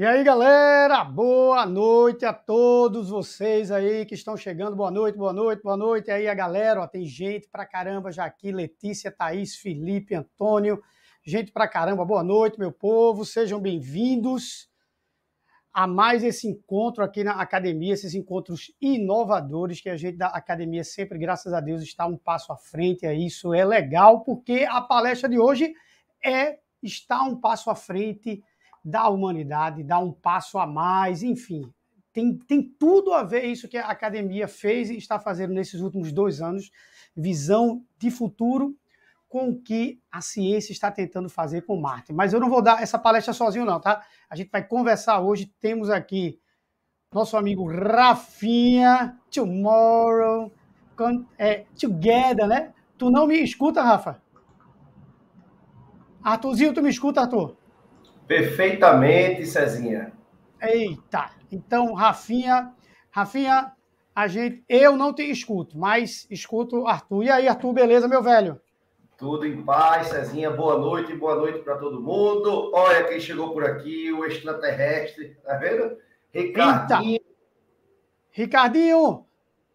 E aí, galera, boa noite a todos vocês aí que estão chegando. Boa noite, boa noite, boa noite. E aí, a galera, ó, tem gente pra caramba já aqui: Letícia, Thaís, Felipe, Antônio. Gente pra caramba, boa noite, meu povo. Sejam bem-vindos a mais esse encontro aqui na academia, esses encontros inovadores que a gente da academia sempre, graças a Deus, está um passo à frente. É isso, é legal, porque a palestra de hoje é estar um passo à frente da humanidade, dar um passo a mais, enfim. Tem, tem tudo a ver isso que a academia fez e está fazendo nesses últimos dois anos, visão de futuro com o que a ciência está tentando fazer com Marte. Mas eu não vou dar essa palestra sozinho, não, tá? A gente vai conversar hoje. Temos aqui nosso amigo Rafinha, Tomorrow, é, Together, né? Tu não me escuta, Rafa? Arthurzinho, tu me escuta, Arthur? Perfeitamente, Cezinha. Eita, então, Rafinha, Rafinha, a gente, eu não te escuto, mas escuto Arthur. E aí, Arthur, beleza, meu velho? Tudo em paz, Cezinha. Boa noite, boa noite para todo mundo. Olha quem chegou por aqui, o extraterrestre, tá vendo? Ricardinho. Eita. Ricardinho,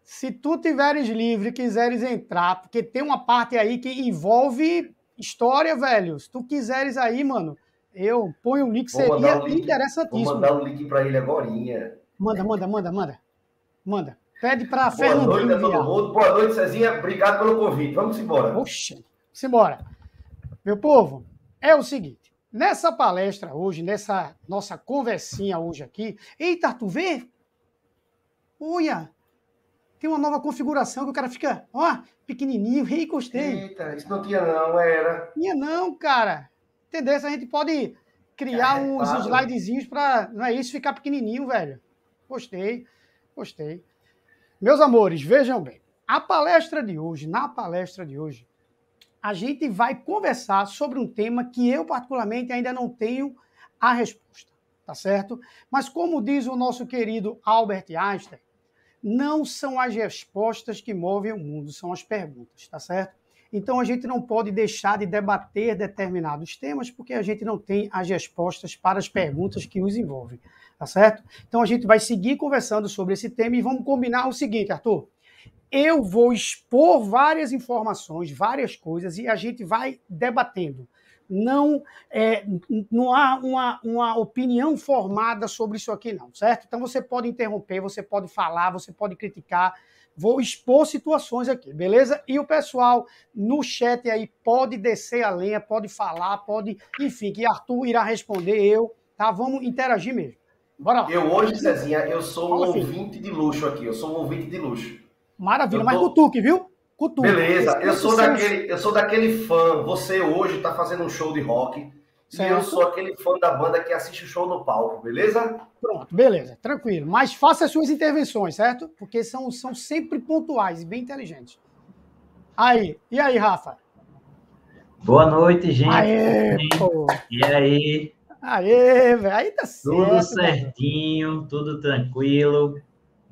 se tu tiveres livre, quiseres entrar, porque tem uma parte aí que envolve história, velho. Se tu quiseres aí, mano, eu ponho um link, seria um link, interessantíssimo. Vou mandar um link para ele agora. Manda, manda, manda, manda. Manda. Pede para Fernandinho. Boa noite a todo mundo. Boa noite, Cezinha. Obrigado pelo convite. Vamos embora. Oxe, simbora. Meu povo, é o seguinte. Nessa palestra hoje, nessa nossa conversinha hoje aqui, eita, tu vê? Olha, tem uma nova configuração que o cara fica, ó, pequenininho, rei, gostei. Eita, isso não tinha não, era. Tinha não, cara tendência a gente pode criar é, uns claro. slidezinhos para, não é isso, ficar pequenininho, velho. Gostei, gostei. Meus amores, vejam bem. A palestra de hoje, na palestra de hoje, a gente vai conversar sobre um tema que eu, particularmente, ainda não tenho a resposta, tá certo? Mas, como diz o nosso querido Albert Einstein, não são as respostas que movem o mundo, são as perguntas, tá certo? Então a gente não pode deixar de debater determinados temas porque a gente não tem as respostas para as perguntas que os envolvem, tá certo? Então a gente vai seguir conversando sobre esse tema e vamos combinar o seguinte, Arthur. Eu vou expor várias informações, várias coisas e a gente vai debatendo. Não, é, não há uma, uma opinião formada sobre isso aqui, não, certo? Então você pode interromper, você pode falar, você pode criticar, Vou expor situações aqui, beleza? E o pessoal no chat aí pode descer a lenha, pode falar, pode. Enfim, que Arthur irá responder eu, tá? Vamos interagir mesmo. Bora lá. Eu hoje, Cezinha, eu sou um Fala, ouvinte filho. de luxo aqui. Eu sou um ouvinte de luxo. Maravilha, tô... mas cutuque, viu? Cutuque. Beleza, eu sou, daquele, eu sou daquele fã. Você hoje está fazendo um show de rock. Certo. E eu sou aquele fã da banda que assiste o show no palco, beleza? Pronto, beleza, tranquilo. Mas faça as suas intervenções, certo? Porque são, são sempre pontuais e bem inteligentes. Aí, e aí, Rafa? Boa noite, gente. Aê. E aí? Aê, velho, aí tá certo. Tudo certinho, velho. tudo tranquilo.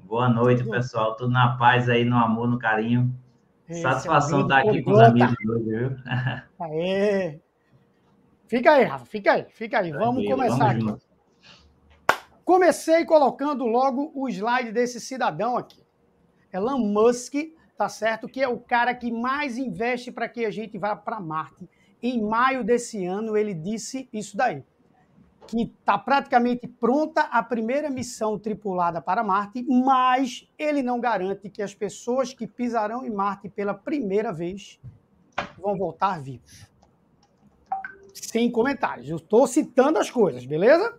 Boa noite, pessoal. Tudo na paz aí, no amor, no carinho. Esse Satisfação estar aqui com os amigos hoje, viu? Aê, Fica aí, Rafa, fica aí, fica aí. Vamos começar aqui. Comecei colocando logo o slide desse cidadão aqui. Elon Musk, tá certo? Que é o cara que mais investe para que a gente vá para Marte. Em maio desse ano, ele disse isso daí. Que está praticamente pronta a primeira missão tripulada para Marte, mas ele não garante que as pessoas que pisarão em Marte pela primeira vez vão voltar vivos sem comentários. Eu estou citando as coisas, beleza?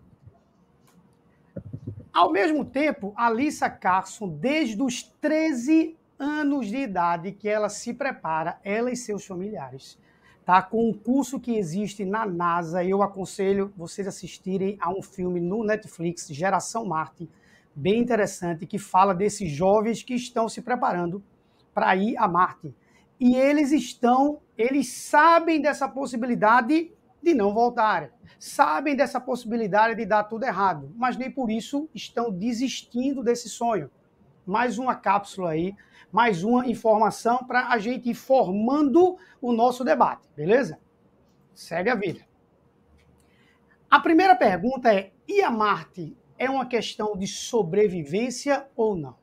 Ao mesmo tempo, a Lisa Carson, desde os 13 anos de idade que ela se prepara, ela e seus familiares, tá? Com um curso que existe na NASA, eu aconselho vocês assistirem a um filme no Netflix, Geração Marte, bem interessante, que fala desses jovens que estão se preparando para ir a Marte. E eles estão, eles sabem dessa possibilidade de não voltarem. Sabem dessa possibilidade de dar tudo errado, mas nem por isso estão desistindo desse sonho. Mais uma cápsula aí, mais uma informação para a gente ir formando o nosso debate, beleza? Segue a vida. A primeira pergunta é: e a Marte é uma questão de sobrevivência ou não?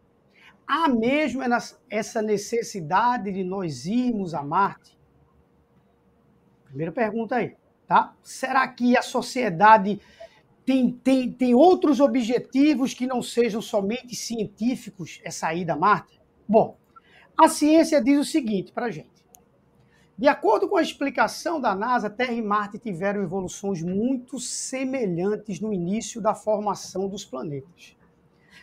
Há mesmo essa necessidade de nós irmos a Marte? Primeira pergunta aí, tá? Será que a sociedade tem, tem, tem outros objetivos que não sejam somente científicos, essa ida a Marte? Bom, a ciência diz o seguinte para a gente. De acordo com a explicação da NASA, Terra e Marte tiveram evoluções muito semelhantes no início da formação dos planetas.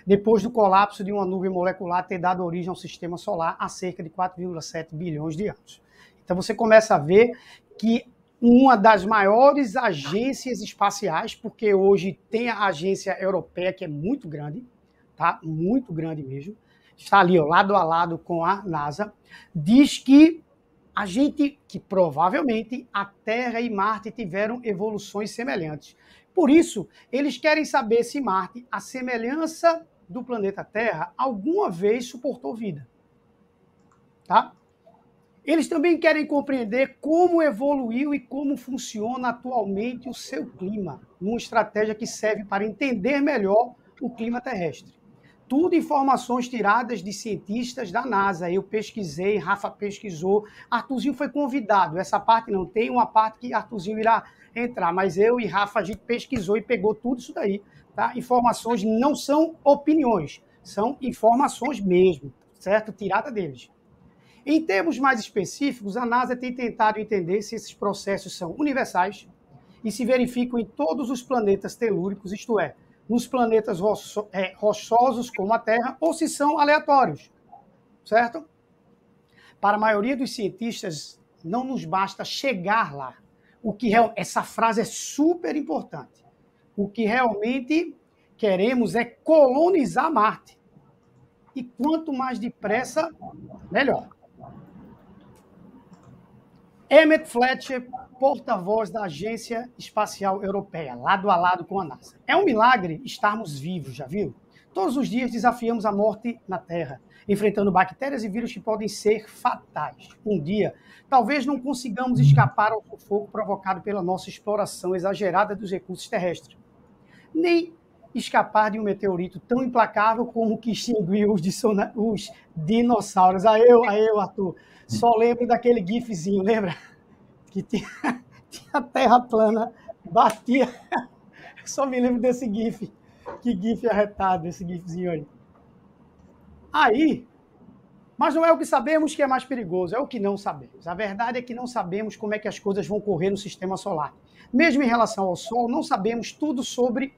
Depois do colapso de uma nuvem molecular ter dado origem ao sistema solar há cerca de 4,7 bilhões de anos. Então você começa a ver que uma das maiores agências espaciais, porque hoje tem a agência europeia que é muito grande, tá? Muito grande mesmo. Está ali, ó, lado a lado com a NASA, diz que a gente que provavelmente a Terra e Marte tiveram evoluções semelhantes. Por isso, eles querem saber se Marte, a semelhança do planeta Terra, alguma vez suportou vida. Tá? Eles também querem compreender como evoluiu e como funciona atualmente o seu clima, numa estratégia que serve para entender melhor o clima terrestre tudo informações tiradas de cientistas da NASA. Eu pesquisei, Rafa pesquisou, Artuzinho foi convidado. Essa parte não tem uma parte que Artuzinho irá entrar, mas eu e Rafa a gente pesquisou e pegou tudo isso daí, tá? Informações não são opiniões, são informações mesmo, certo? Tirada deles. Em termos mais específicos, a NASA tem tentado entender se esses processos são universais e se verificam em todos os planetas telúricos, isto é, nos planetas é, rochosos como a Terra ou se são aleatórios, certo? Para a maioria dos cientistas, não nos basta chegar lá. O que essa frase é super importante. O que realmente queremos é colonizar Marte. E quanto mais depressa, melhor. Emmett Fletcher porta-voz da Agência Espacial Europeia, lado a lado com a NASA. É um milagre estarmos vivos, já viu? Todos os dias desafiamos a morte na Terra, enfrentando bactérias e vírus que podem ser fatais. Um dia, talvez não consigamos escapar ao sufoco provocado pela nossa exploração exagerada dos recursos terrestres. Nem escapar de um meteorito tão implacável como o que extinguiu os, os dinossauros. Aí eu, Arthur, só lembro daquele gifzinho, lembra? que tinha, tinha a terra plana, batia. Só me lembro desse GIF. Que GIF arretado, esse GIFzinho aí. Aí, mas não é o que sabemos que é mais perigoso, é o que não sabemos. A verdade é que não sabemos como é que as coisas vão correr no sistema solar. Mesmo em relação ao Sol, não sabemos tudo sobre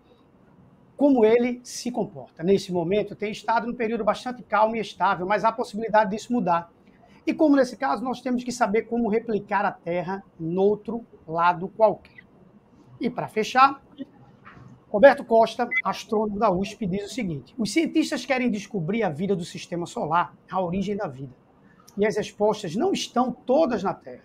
como ele se comporta. Nesse momento, tem estado num período bastante calmo e estável, mas há possibilidade disso mudar. E como nesse caso, nós temos que saber como replicar a Terra noutro lado qualquer. E para fechar, Roberto Costa, astrônomo da USP, diz o seguinte: os cientistas querem descobrir a vida do sistema solar, a origem da vida. E as respostas não estão todas na Terra.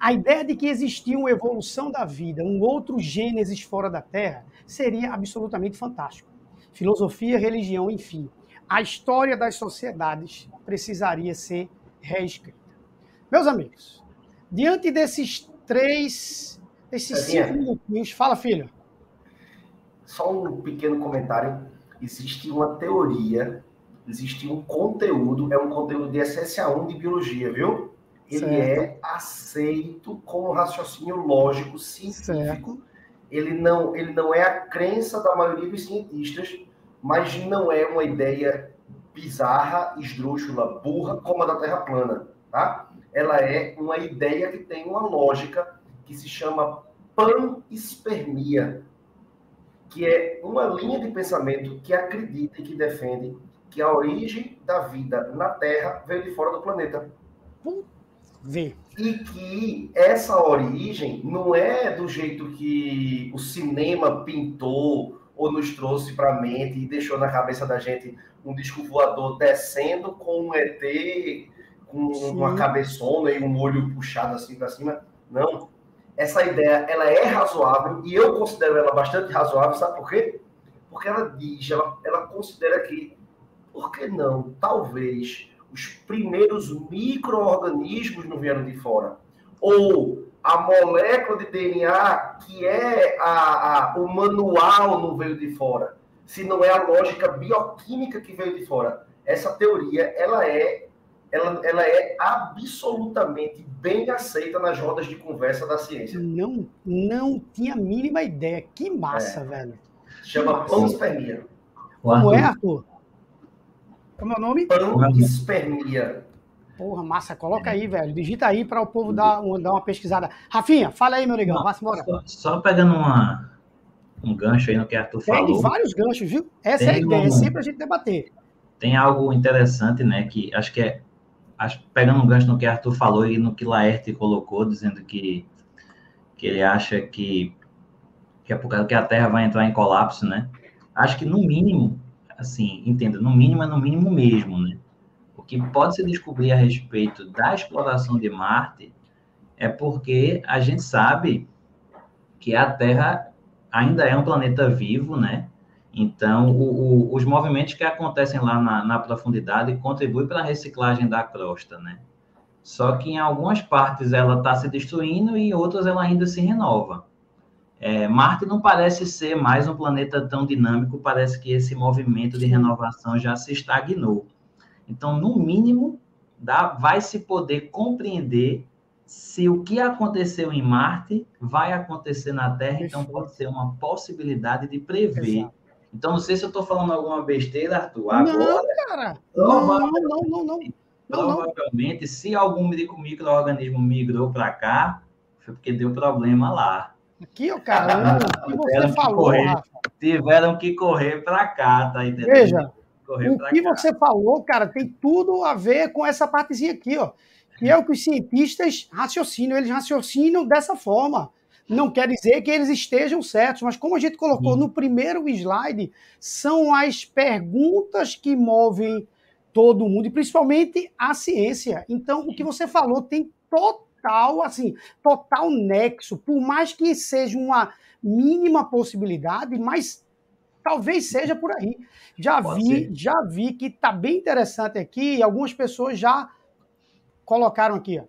A ideia de que existia uma evolução da vida, um outro gênesis fora da Terra, seria absolutamente fantástico. Filosofia, religião, enfim. A história das sociedades precisaria ser reescrita. Meus amigos, diante desses três, desses cinco minutinhos, fala, filho. Só um pequeno comentário. Existe uma teoria, existe um conteúdo, é um conteúdo de essência 1 de biologia, viu? Ele certo. é aceito como raciocínio lógico científico. Certo. Ele não, ele não é a crença da maioria dos cientistas, mas não é uma ideia bizarra, esdrúxula, burra, como a da Terra plana, tá? Ela é uma ideia que tem uma lógica que se chama panspermia, que é uma linha de pensamento que acredita e que defende que a origem da vida na Terra veio de fora do planeta. Vê. E que essa origem não é do jeito que o cinema pintou ou nos trouxe para a mente e deixou na cabeça da gente um disco voador descendo com um ET com Sim. uma cabeçona e um olho puxado assim para cima. Não. Essa ideia ela é razoável e eu considero ela bastante razoável, sabe por quê? Porque ela diz, ela, ela considera que, por que não? Talvez os primeiros micro-organismos não vieram de fora. Ou a molécula de DNA que é a, a, o manual não veio de fora, se não é a lógica bioquímica que veio de fora. Essa teoria, ela é ela, ela é absolutamente bem aceita nas rodas de conversa da ciência. Não, não tinha a mínima ideia. Que massa, é. velho. Chama panspermia. Como é, Arthur? Como é o nome? Panspermia. Porra, massa, coloca aí, velho. Digita aí para o povo dar, um, dar uma pesquisada. Rafinha, fala aí, meu negão. Vá embora. Só, só, pegando uma, um gancho aí no que Arthur falou. Tem vários ganchos, viu? Essa Tem é a ideia, um, é sempre a gente debater. Tem algo interessante, né? Que acho que é acho, pegando um gancho no que Arthur falou e no que Laerte colocou, dizendo que, que ele acha que, que é por causa que a Terra vai entrar em colapso, né? Acho que no mínimo, assim, entenda, no mínimo é no mínimo mesmo, né? O que pode se descobrir a respeito da exploração de Marte é porque a gente sabe que a Terra ainda é um planeta vivo, né? Então, o, o, os movimentos que acontecem lá na, na profundidade contribuem para a reciclagem da crosta, né? Só que em algumas partes ela está se destruindo e em outras ela ainda se renova. É, Marte não parece ser mais um planeta tão dinâmico, parece que esse movimento de renovação já se estagnou. Então, no mínimo, dá, vai se poder compreender se o que aconteceu em Marte vai acontecer na Terra, então pode ser uma possibilidade de prever. Exato. Então, não sei se eu estou falando alguma besteira, Arthur. Agora, não, cara. Não, não, não, não, Provavelmente, se algum microorganismo migrou para cá, foi porque deu problema lá. Aqui, ó, cara, o que você falou, correr, Rafa. Tiveram que correr para cá, tá entendendo? Veja, o que cá. você falou, cara, tem tudo a ver com essa partezinha aqui, ó. Que é o que os cientistas raciocinam. Eles raciocinam dessa forma. Não quer dizer que eles estejam certos, mas como a gente colocou no primeiro slide, são as perguntas que movem todo mundo, e principalmente a ciência. Então, o que você falou tem total, assim, total nexo, por mais que seja uma mínima possibilidade, mas talvez seja por aí. Já Pode vi, ser. já vi que está bem interessante aqui, e algumas pessoas já colocaram aqui, ó.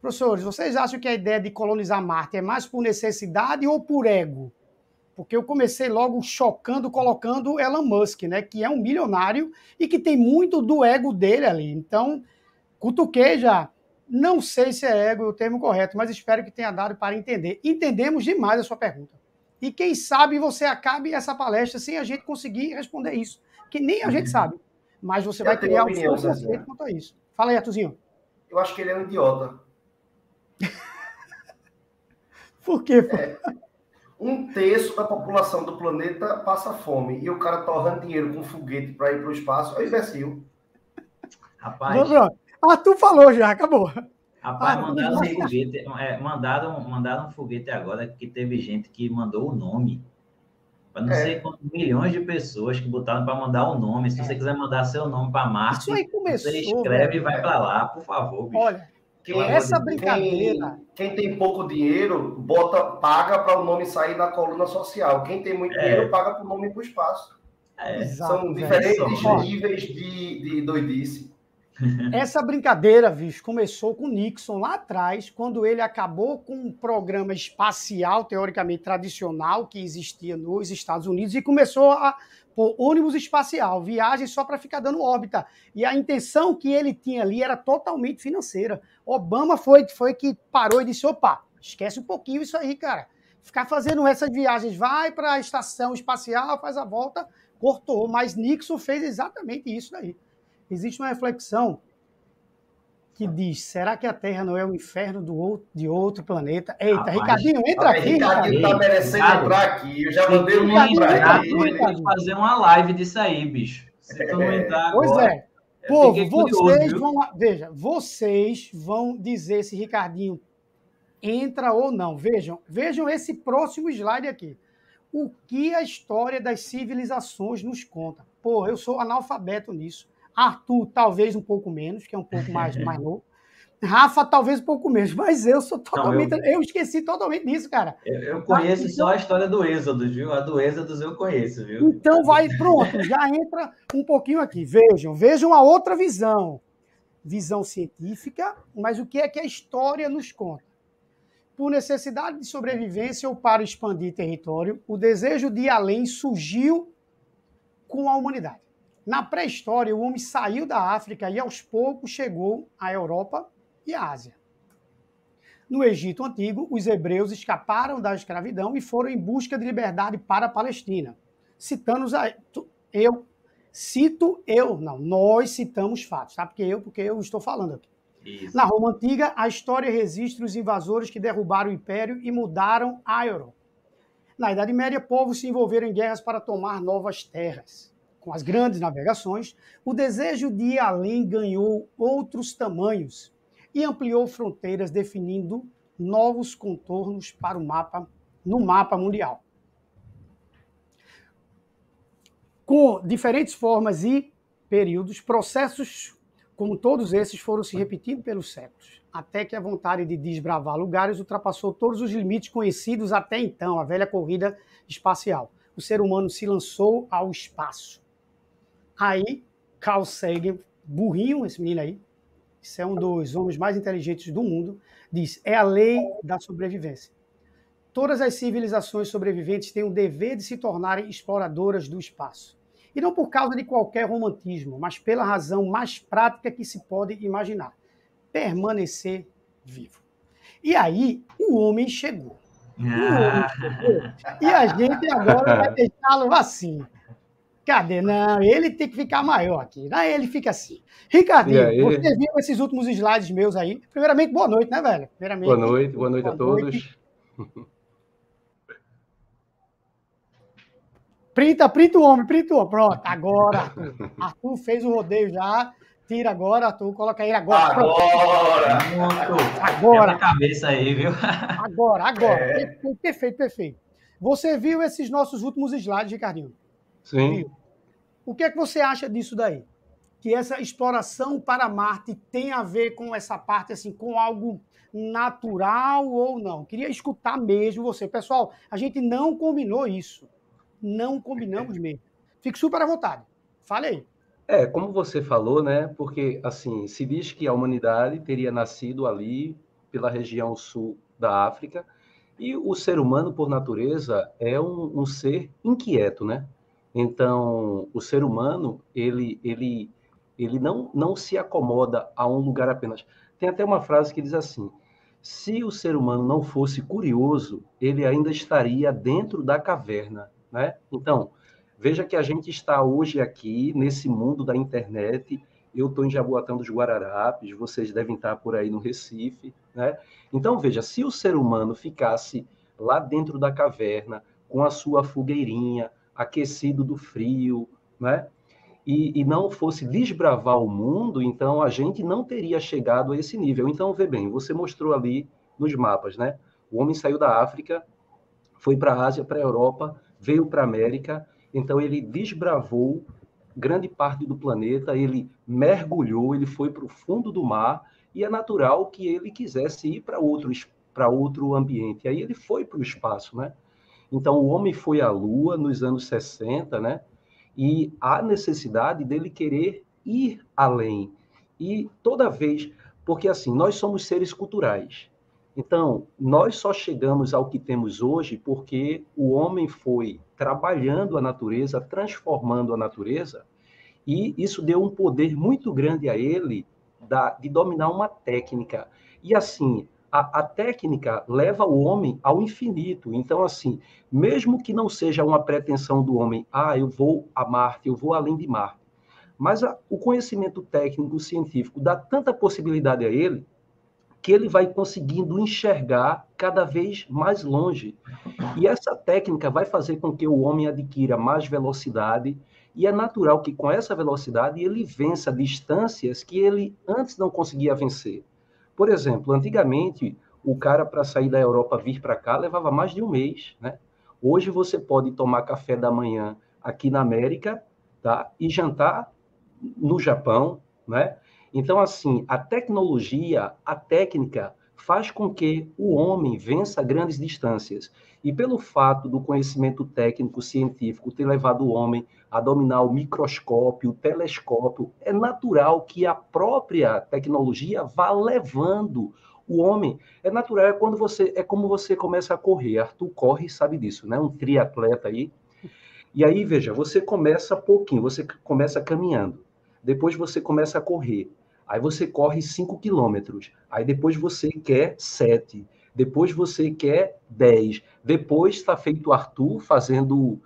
Professores, vocês acham que a ideia de colonizar Marte é mais por necessidade ou por ego? Porque eu comecei logo chocando, colocando Elon Musk, né? Que é um milionário e que tem muito do ego dele ali. Então, cutuquei já. Não sei se é ego o termo correto, mas espero que tenha dado para entender. Entendemos demais a sua pergunta. E quem sabe você acabe essa palestra sem a gente conseguir responder isso. Que nem a gente uhum. sabe. Mas você eu vai criar um conceito quanto a isso. Fala aí, Artuzinho. Eu acho que ele é um idiota. Por quê? É, um terço da população do planeta passa fome e o cara torrando dinheiro com foguete para ir para o espaço é imbecil. Rapaz. Ah, tu falou já, acabou. Rapaz, ah, mandaram um foguete, é, mandaram, mandaram um foguete agora que teve gente que mandou o nome. Para não é. sei quantos milhões de pessoas que botaram para mandar o nome. Se é. você quiser mandar seu nome para Marte, começou, você escreve velho. e vai para lá, por favor, bicho. Olha, quem, essa brincadeira. Quem, quem, tem pouco dinheiro, bota, paga para o nome sair na coluna social. Quem tem muito é. dinheiro, paga para o nome ir para o espaço. É. São diferentes níveis de, de doidice. Essa brincadeira, bicho, começou com Nixon lá atrás, quando ele acabou com um programa espacial, teoricamente tradicional, que existia nos Estados Unidos, e começou a pôr ônibus espacial, viagem só para ficar dando órbita. E a intenção que ele tinha ali era totalmente financeira. Obama foi, foi que parou e disse: opa, esquece um pouquinho isso aí, cara. Ficar fazendo essas viagens, vai para a estação espacial, faz a volta, cortou. Mas Nixon fez exatamente isso daí existe uma reflexão que diz: será que a Terra não é o inferno do outro, de outro planeta? Eita, Rapaz, Ricardinho, entra aqui. Ricardinho está merecendo entrar aqui. Eu já mandei o link para ele. Fazer uma live disso aí, bicho. Se tu não entrar Pois é. Povo, vocês vão. Veja, vocês vão dizer se Ricardinho entra ou não. Vejam, vejam esse próximo slide aqui. O que a história das civilizações nos conta? Pô, eu sou analfabeto nisso. Arthur, talvez um pouco menos, que é um pouco mais, mais novo. Rafa, talvez um pouco menos, mas eu sou totalmente. Não, eu... eu... esqueci totalmente disso, cara. Eu, eu conheço então... só a história do Êxodo, viu? A do Êxodo eu conheço, viu? Então vai, pronto, já entra um pouquinho aqui. Vejam, vejam a outra visão. Visão científica, mas o que é que a história nos conta? por necessidade de sobrevivência ou para expandir território, o desejo de ir além surgiu com a humanidade. Na pré-história, o homem saiu da África e aos poucos chegou à Europa e à Ásia. No Egito Antigo, os hebreus escaparam da escravidão e foram em busca de liberdade para a Palestina. Citando eu, cito eu, não, nós citamos fatos, tá? Porque eu, porque eu estou falando aqui. Isso. Na Roma Antiga, a história registra os invasores que derrubaram o império e mudaram a Europa. Na Idade Média, povos se envolveram em guerras para tomar novas terras. Com as grandes navegações, o desejo de ir além ganhou outros tamanhos e ampliou fronteiras, definindo novos contornos para o mapa no mapa mundial. Com diferentes formas e períodos, processos como todos esses foram se repetindo pelos séculos, até que a vontade de desbravar lugares ultrapassou todos os limites conhecidos até então, a velha corrida espacial. O ser humano se lançou ao espaço. Aí, Carl Sagan, burrinho esse menino aí, isso é um dos homens mais inteligentes do mundo, diz: é a lei da sobrevivência. Todas as civilizações sobreviventes têm o dever de se tornarem exploradoras do espaço. E não por causa de qualquer romantismo, mas pela razão mais prática que se pode imaginar: permanecer vivo. E aí, o homem chegou. O homem chegou. E a gente agora vai deixá-lo assim. Cadê? Não, ele tem que ficar maior aqui. Aí ele fica assim. Ricardinho, você viu esses últimos slides meus aí? Primeiramente, boa noite, né, velho? Primeiramente, boa noite, boa noite boa a todos. Noite. Printa, printa o homem, printa o homem. Pronto, agora, Arthur. Arthur fez o rodeio já. Tira agora, Arthur, coloca ele agora. Agora! Agora! a cabeça aí, viu? Agora, agora. É. Perfeito, perfeito. Você viu esses nossos últimos slides, Ricardinho? Sim. O que é que você acha disso daí? Que essa exploração para Marte tem a ver com essa parte, assim, com algo natural ou não? Queria escutar mesmo você. Pessoal, a gente não combinou isso não combinamos mesmo. Fique super à vontade. Fale aí. É, como você falou, né? Porque, assim, se diz que a humanidade teria nascido ali, pela região sul da África, e o ser humano, por natureza, é um, um ser inquieto, né? Então, o ser humano, ele, ele, ele não, não se acomoda a um lugar apenas. Tem até uma frase que diz assim: se o ser humano não fosse curioso, ele ainda estaria dentro da caverna. Né? Então, veja que a gente está hoje aqui nesse mundo da internet. Eu estou em Jaboatão dos Guararapes, vocês devem estar por aí no Recife. Né? Então, veja, se o ser humano ficasse lá dentro da caverna, com a sua fogueirinha, aquecido do frio, né? E, e, não fosse desbravar o mundo, então a gente não teria chegado a esse nível. Então, vê bem, você mostrou ali nos mapas, né? O homem saiu da África, foi para a Ásia, para a Europa, veio para a América, então ele desbravou grande parte do planeta, ele mergulhou, ele foi para o fundo do mar, e é natural que ele quisesse ir para outro, outro ambiente. Aí ele foi para o espaço, né? Então o homem foi à Lua nos anos 60, né? E há necessidade dele querer ir além. E toda vez, porque assim, nós somos seres culturais. Então, nós só chegamos ao que temos hoje porque o homem foi trabalhando a natureza, transformando a natureza, e isso deu um poder muito grande a ele da, de dominar uma técnica. E assim, a, a, técnica leva o homem ao infinito. Então, assim, mesmo que não seja uma pretensão do homem, ah, eu vou a Marte, eu vou além de Marte, mas a, o conhecimento técnico, científico, dá tanta possibilidade a ele que ele vai conseguindo enxergar cada vez mais longe. E essa técnica vai fazer com que o homem adquira mais velocidade, e é natural que com essa velocidade ele vença distâncias que ele antes não conseguia vencer. Por exemplo, antigamente, o cara para sair da Europa vir para cá levava mais de um mês, né? Hoje você pode tomar café da manhã aqui na América, tá? E jantar no Japão, né? Então, assim, a tecnologia, a técnica, faz com que o homem vença grandes distâncias. E pelo fato do conhecimento técnico científico ter levado o homem a dominar o microscópio, o telescópio, é natural que a própria tecnologia vá levando O homem é natural, é quando você é como você começa a correr. Arthur corre, sabe disso, né? Um triatleta aí. E aí, veja, você começa pouquinho, você começa caminhando. Depois você começa a correr. Aí você corre 5 quilômetros. Aí depois você quer 7. Depois você quer 10. Depois está feito o Arthur fazendo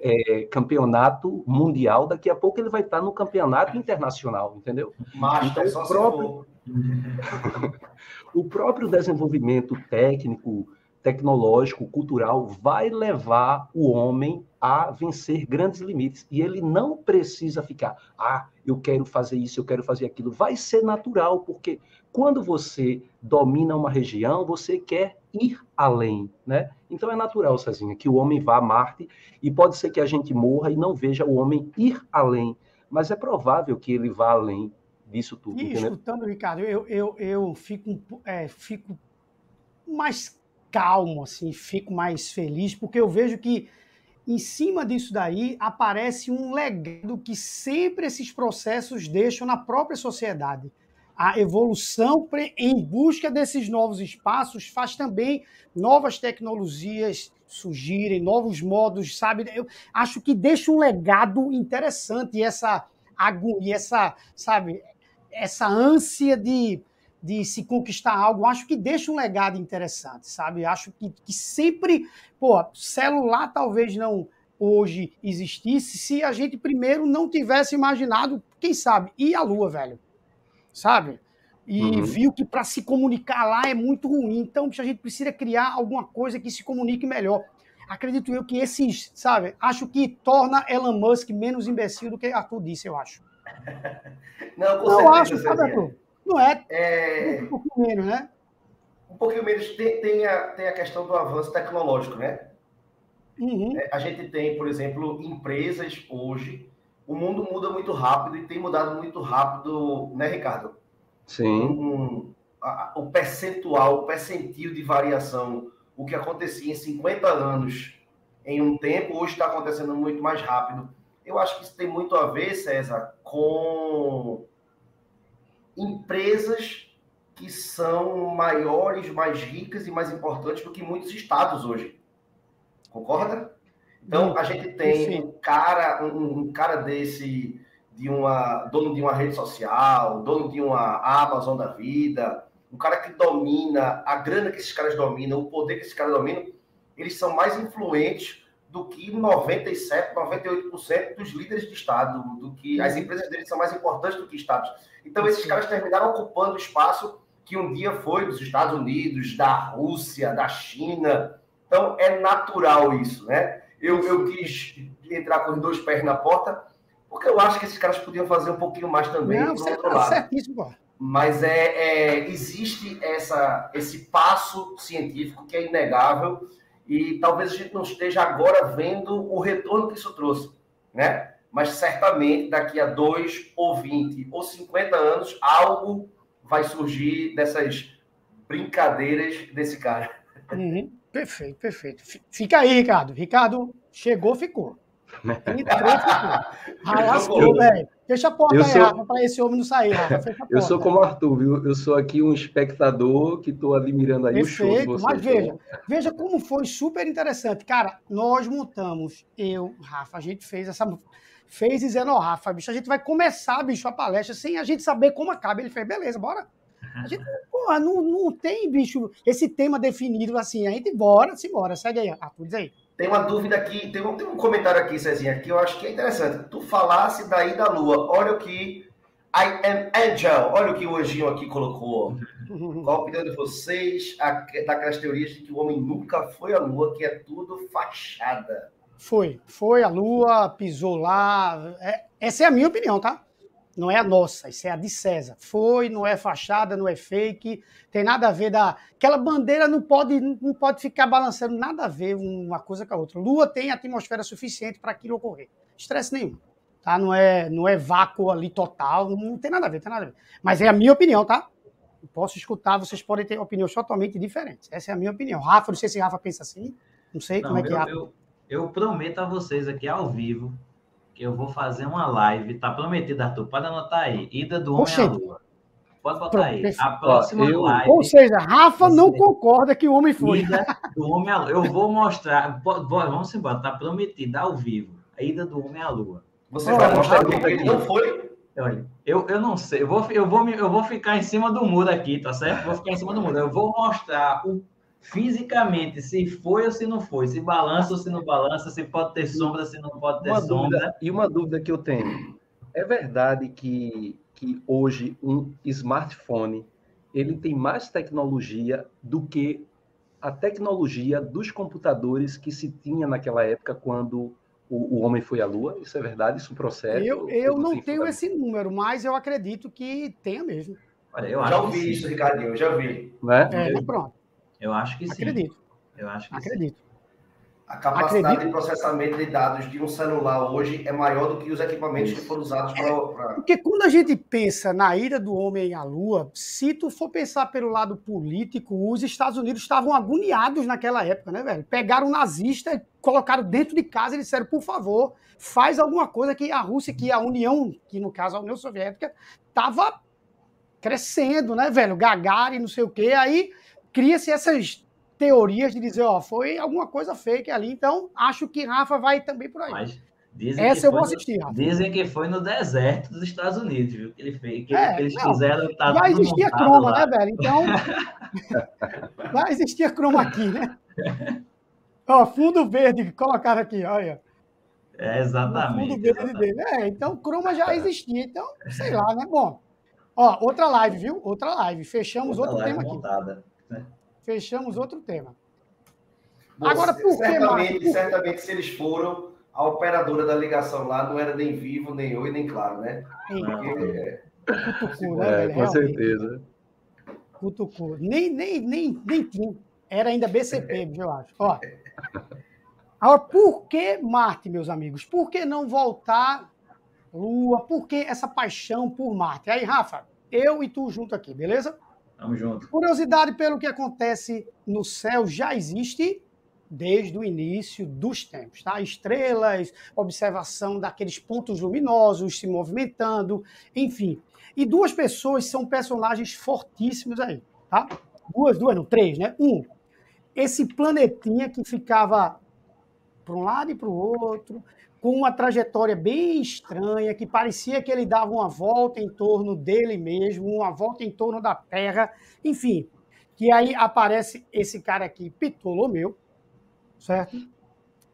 é, campeonato mundial. Daqui a pouco ele vai estar no campeonato internacional, entendeu? Mas então, o, próprio... o próprio desenvolvimento técnico, tecnológico, cultural, vai levar o homem a vencer grandes limites. E ele não precisa ficar, ah, eu quero fazer isso, eu quero fazer aquilo. Vai ser natural, porque quando você domina uma região, você quer ir além, né? Então é natural, Cezinha, que o homem vá a Marte e pode ser que a gente morra e não veja o homem ir além, mas é provável que ele vá além disso tudo. E entendeu? escutando, Ricardo, eu, eu, eu fico, é, fico mais calmo, assim, fico mais feliz, porque eu vejo que em cima disso daí aparece um legado que sempre esses processos deixam na própria sociedade. A evolução em busca desses novos espaços faz também novas tecnologias surgirem, novos modos, sabe? Eu acho que deixa um legado interessante essa agonia, essa, sabe, essa ânsia de, de se conquistar algo, acho que deixa um legado interessante, sabe? Acho que, que sempre, pô, celular talvez não hoje existisse se a gente primeiro não tivesse imaginado, quem sabe, ir à Lua, velho. Sabe? E uhum. viu que para se comunicar lá é muito ruim. Então, a gente precisa criar alguma coisa que se comunique melhor. Acredito eu que esses, sabe? Acho que torna Elon Musk menos imbecil do que Arthur disse, eu acho. Não, com eu acho, sabe, Arthur? Não é, é... Um pouquinho menos, né? Um pouquinho menos. Tem, tem, a, tem a questão do avanço tecnológico, né? Uhum. É, a gente tem, por exemplo, empresas hoje. O mundo muda muito rápido e tem mudado muito rápido, né, Ricardo? Sim. Um, a, o percentual, o percentil de variação, o que acontecia em 50 anos em um tempo, hoje está acontecendo muito mais rápido. Eu acho que isso tem muito a ver, César, com empresas que são maiores, mais ricas e mais importantes do que muitos estados hoje. Concorda? Então, a gente tem um cara, um, um, cara desse, de uma, dono de uma rede social, dono de uma Amazon da vida, um cara que domina a grana que esses caras dominam, o poder que esses caras dominam, eles são mais influentes do que 97, 98% dos líderes de Estado, do que as empresas deles são mais importantes do que Estados. Então, esses caras terminaram ocupando o espaço que um dia foi dos Estados Unidos, da Rússia, da China, então, é natural isso, né? Eu, eu quis entrar com os dois pés na porta, porque eu acho que esses caras podiam fazer um pouquinho mais também. Não, você outro lado. certíssimo, Mas é, é, existe essa, esse passo científico que é inegável e talvez a gente não esteja agora vendo o retorno que isso trouxe, né? Mas certamente daqui a dois ou 20 ou 50 anos, algo vai surgir dessas brincadeiras desse cara. Uhum. Perfeito, perfeito. Fica aí, Ricardo. Ricardo chegou, ficou. Entrou, ficou. velho. Fecha a porta eu aí, sou... Rafa, para esse homem não sair, Rafa. Eu sou como Arthur, viu? Eu sou aqui um espectador que estou ali mirando aí Perfeito, o show. Mas veja, veja como foi super interessante. Cara, nós montamos, eu, Rafa, a gente fez essa. Fez dizendo, ó, oh, Rafa, bicho, a gente vai começar, bicho, a palestra sem a gente saber como acaba. Ele fez, beleza, bora. A gente, porra, não, não tem, bicho, esse tema definido assim. A gente bora, se bora. Segue aí, Arthur, diz aí. Tem uma dúvida aqui, tem um, tem um comentário aqui, Cezinha, que eu acho que é interessante. Tu falasse daí da Lua. Olha o que I am Angel. Olha o que o anjinho aqui colocou. Qual a opinião de vocês daquelas teorias de que o homem nunca foi à Lua, que é tudo fachada? Foi, foi a Lua, pisou lá. É, essa é a minha opinião, tá? Não é a nossa, isso é a de César. Foi, não é fachada, não é fake, tem nada a ver da. Aquela bandeira não pode, não pode ficar balançando, nada a ver uma coisa com a outra. Lua tem atmosfera suficiente para aquilo ocorrer. Estresse nenhum. Tá? Não, é, não é vácuo ali total, não tem nada a ver, tem nada a ver. Mas é a minha opinião, tá? Posso escutar, vocês podem ter opiniões totalmente diferentes. Essa é a minha opinião. Rafa, não sei se Rafa pensa assim, não sei não, como é que eu, Rafa. Eu, eu prometo a vocês aqui ao vivo que eu vou fazer uma live, tá prometido, Arthur, pode anotar aí, Ida do Homem à Lua. Pode botar aí. A próxima eu... live. Ou seja, Rafa não concorda que o homem foi. Ida do homem à lua. Eu vou mostrar. Vamos embora, tá prometido ao vivo. A ida do homem à lua. Você oh, vai mostrar que ele não foi? Olha, eu, eu não sei. Eu vou, eu, vou, eu vou ficar em cima do muro aqui, tá certo? Vou ficar em cima do muro. Eu vou mostrar o, fisicamente se foi ou se não foi, se balança ou se não balança, se pode ter sombra, se não pode ter uma sombra. Dúvida, e uma dúvida que eu tenho. É verdade que que hoje um smartphone ele tem mais tecnologia do que a tecnologia dos computadores que se tinha naquela época quando o, o homem foi à Lua. Isso é verdade? Isso procede? Eu, eu não tenho esse número, mas eu acredito que tenha mesmo. Olha, eu já ouvi isso, Ricardinho, eu já vi. Né? É, pronto. Eu acho que sim. Acredito. Eu acho que acredito. Sim. A capacidade Acredito. de processamento de dados de um celular hoje é maior do que os equipamentos que foram usados para. Porque quando a gente pensa na ida do homem à Lua, se tu for pensar pelo lado político, os Estados Unidos estavam agoniados naquela época, né, velho? Pegaram o nazista, colocaram dentro de casa e disseram, por favor, faz alguma coisa que a Rússia, que a União, que no caso a União Soviética, estava crescendo, né, velho? Gagarin, não sei o quê. Aí cria-se essas teorias de dizer, ó, foi alguma coisa fake ali, então acho que Rafa vai também por aí. Mas Essa eu vou assistir, no, Rafa. Dizem que foi no deserto dos Estados Unidos, viu? Que, ele fez, que, é, eles não, fizeram. Tá já existia croma, lá. né, velho? Então. já existia croma aqui, né? Ó, fundo verde, colocaram aqui, olha. É, exatamente. fundo verde exatamente. dele. É, então croma já existia, então, sei lá, né? Bom. Ó, outra live, viu? Outra live. Fechamos outra outro tema montada, aqui. Né? fechamos outro tema. Você, Agora, por certamente, que, certamente, se eles foram, a operadora da ligação lá não era nem vivo, nem oi, nem claro, né? Porque, Cutucu, né, é, com certeza. Cutucu. Nem, nem, nem, nem tinha. Era ainda BCP, eu acho. Ó. Agora, por que Marte, meus amigos? Por que não voltar Lua? Por que essa paixão por Marte? Aí, Rafa, eu e tu junto aqui, beleza? Tamo junto. Curiosidade pelo que acontece no céu já existe desde o início dos tempos, tá? Estrelas, observação daqueles pontos luminosos se movimentando, enfim. E duas pessoas são personagens fortíssimos aí, tá? Duas, duas, não, três, né? Um, esse planetinha que ficava para um lado e para o outro, com uma trajetória bem estranha, que parecia que ele dava uma volta em torno dele mesmo, uma volta em torno da Terra, enfim. Que aí aparece esse cara aqui, Ptolomeu, certo?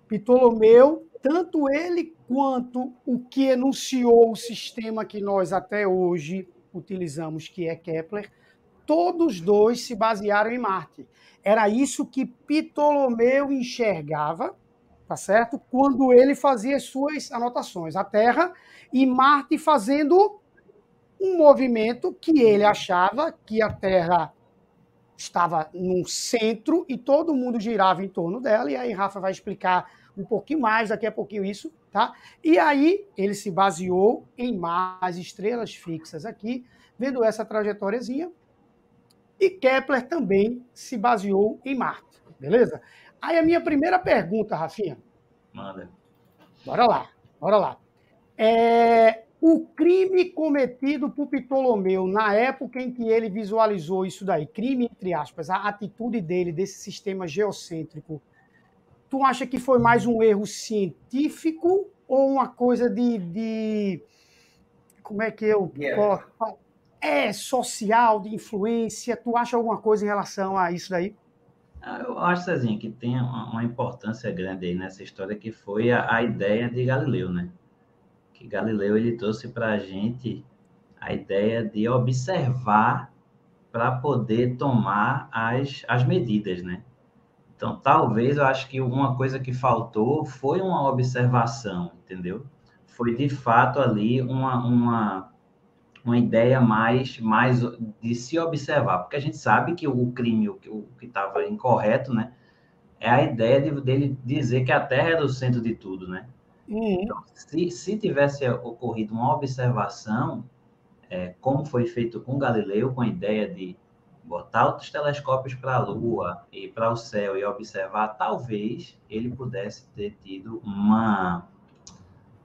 Ptolomeu, tanto ele quanto o que enunciou o sistema que nós até hoje utilizamos, que é Kepler, todos dois se basearam em Marte. Era isso que Ptolomeu enxergava tá certo? Quando ele fazia as suas anotações. A Terra e Marte fazendo um movimento que ele achava que a Terra estava no centro e todo mundo girava em torno dela. E aí Rafa vai explicar um pouquinho mais daqui a pouquinho isso, tá? E aí ele se baseou em mais estrelas fixas aqui, vendo essa trajetóriazinha. E Kepler também se baseou em Marte, beleza? Aí a minha primeira pergunta, Rafinha. Manda. Bora lá, bora lá. É, o crime cometido por Ptolomeu na época em que ele visualizou isso daí, crime entre aspas, a atitude dele desse sistema geocêntrico, tu acha que foi mais um erro científico ou uma coisa de, de como é que eu yeah. é social, de influência? Tu acha alguma coisa em relação a isso daí? Ah, eu acho, Cezinha, que tem uma importância grande aí nessa história, que foi a, a ideia de Galileu, né? Que Galileu, ele trouxe para a gente a ideia de observar para poder tomar as, as medidas, né? Então, talvez, eu acho que uma coisa que faltou foi uma observação, entendeu? Foi, de fato, ali uma, uma uma ideia mais, mais de se observar, porque a gente sabe que o crime, o, o que estava incorreto, né, é a ideia de, dele dizer que a Terra é o centro de tudo, né? Uhum. Então, se, se tivesse ocorrido uma observação, é, como foi feito com Galileu, com a ideia de botar outros telescópios para a Lua e para o céu e observar, talvez ele pudesse ter tido uma,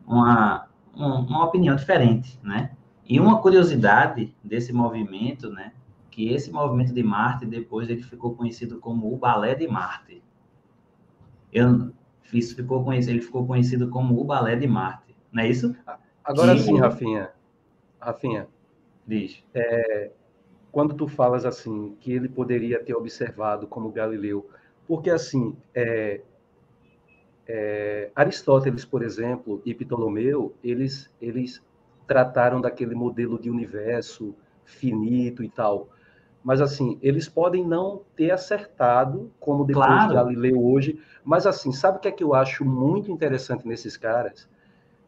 uma, uma opinião diferente, né? E uma curiosidade desse movimento, né, que esse movimento de Marte depois ele ficou conhecido como o Balé de Marte. Eu, isso ficou conhecido, ele ficou conhecido como o Balé de Marte, não é isso? Agora sim, Rafinha. Rafinha. Diz. É, quando tu falas assim que ele poderia ter observado como Galileu, porque assim é, é, Aristóteles, por exemplo, e Ptolomeu, eles eles trataram daquele modelo de universo finito e tal. Mas assim, eles podem não ter acertado, como depois claro. de Galileu hoje. Mas assim, sabe o que é que eu acho muito interessante nesses caras?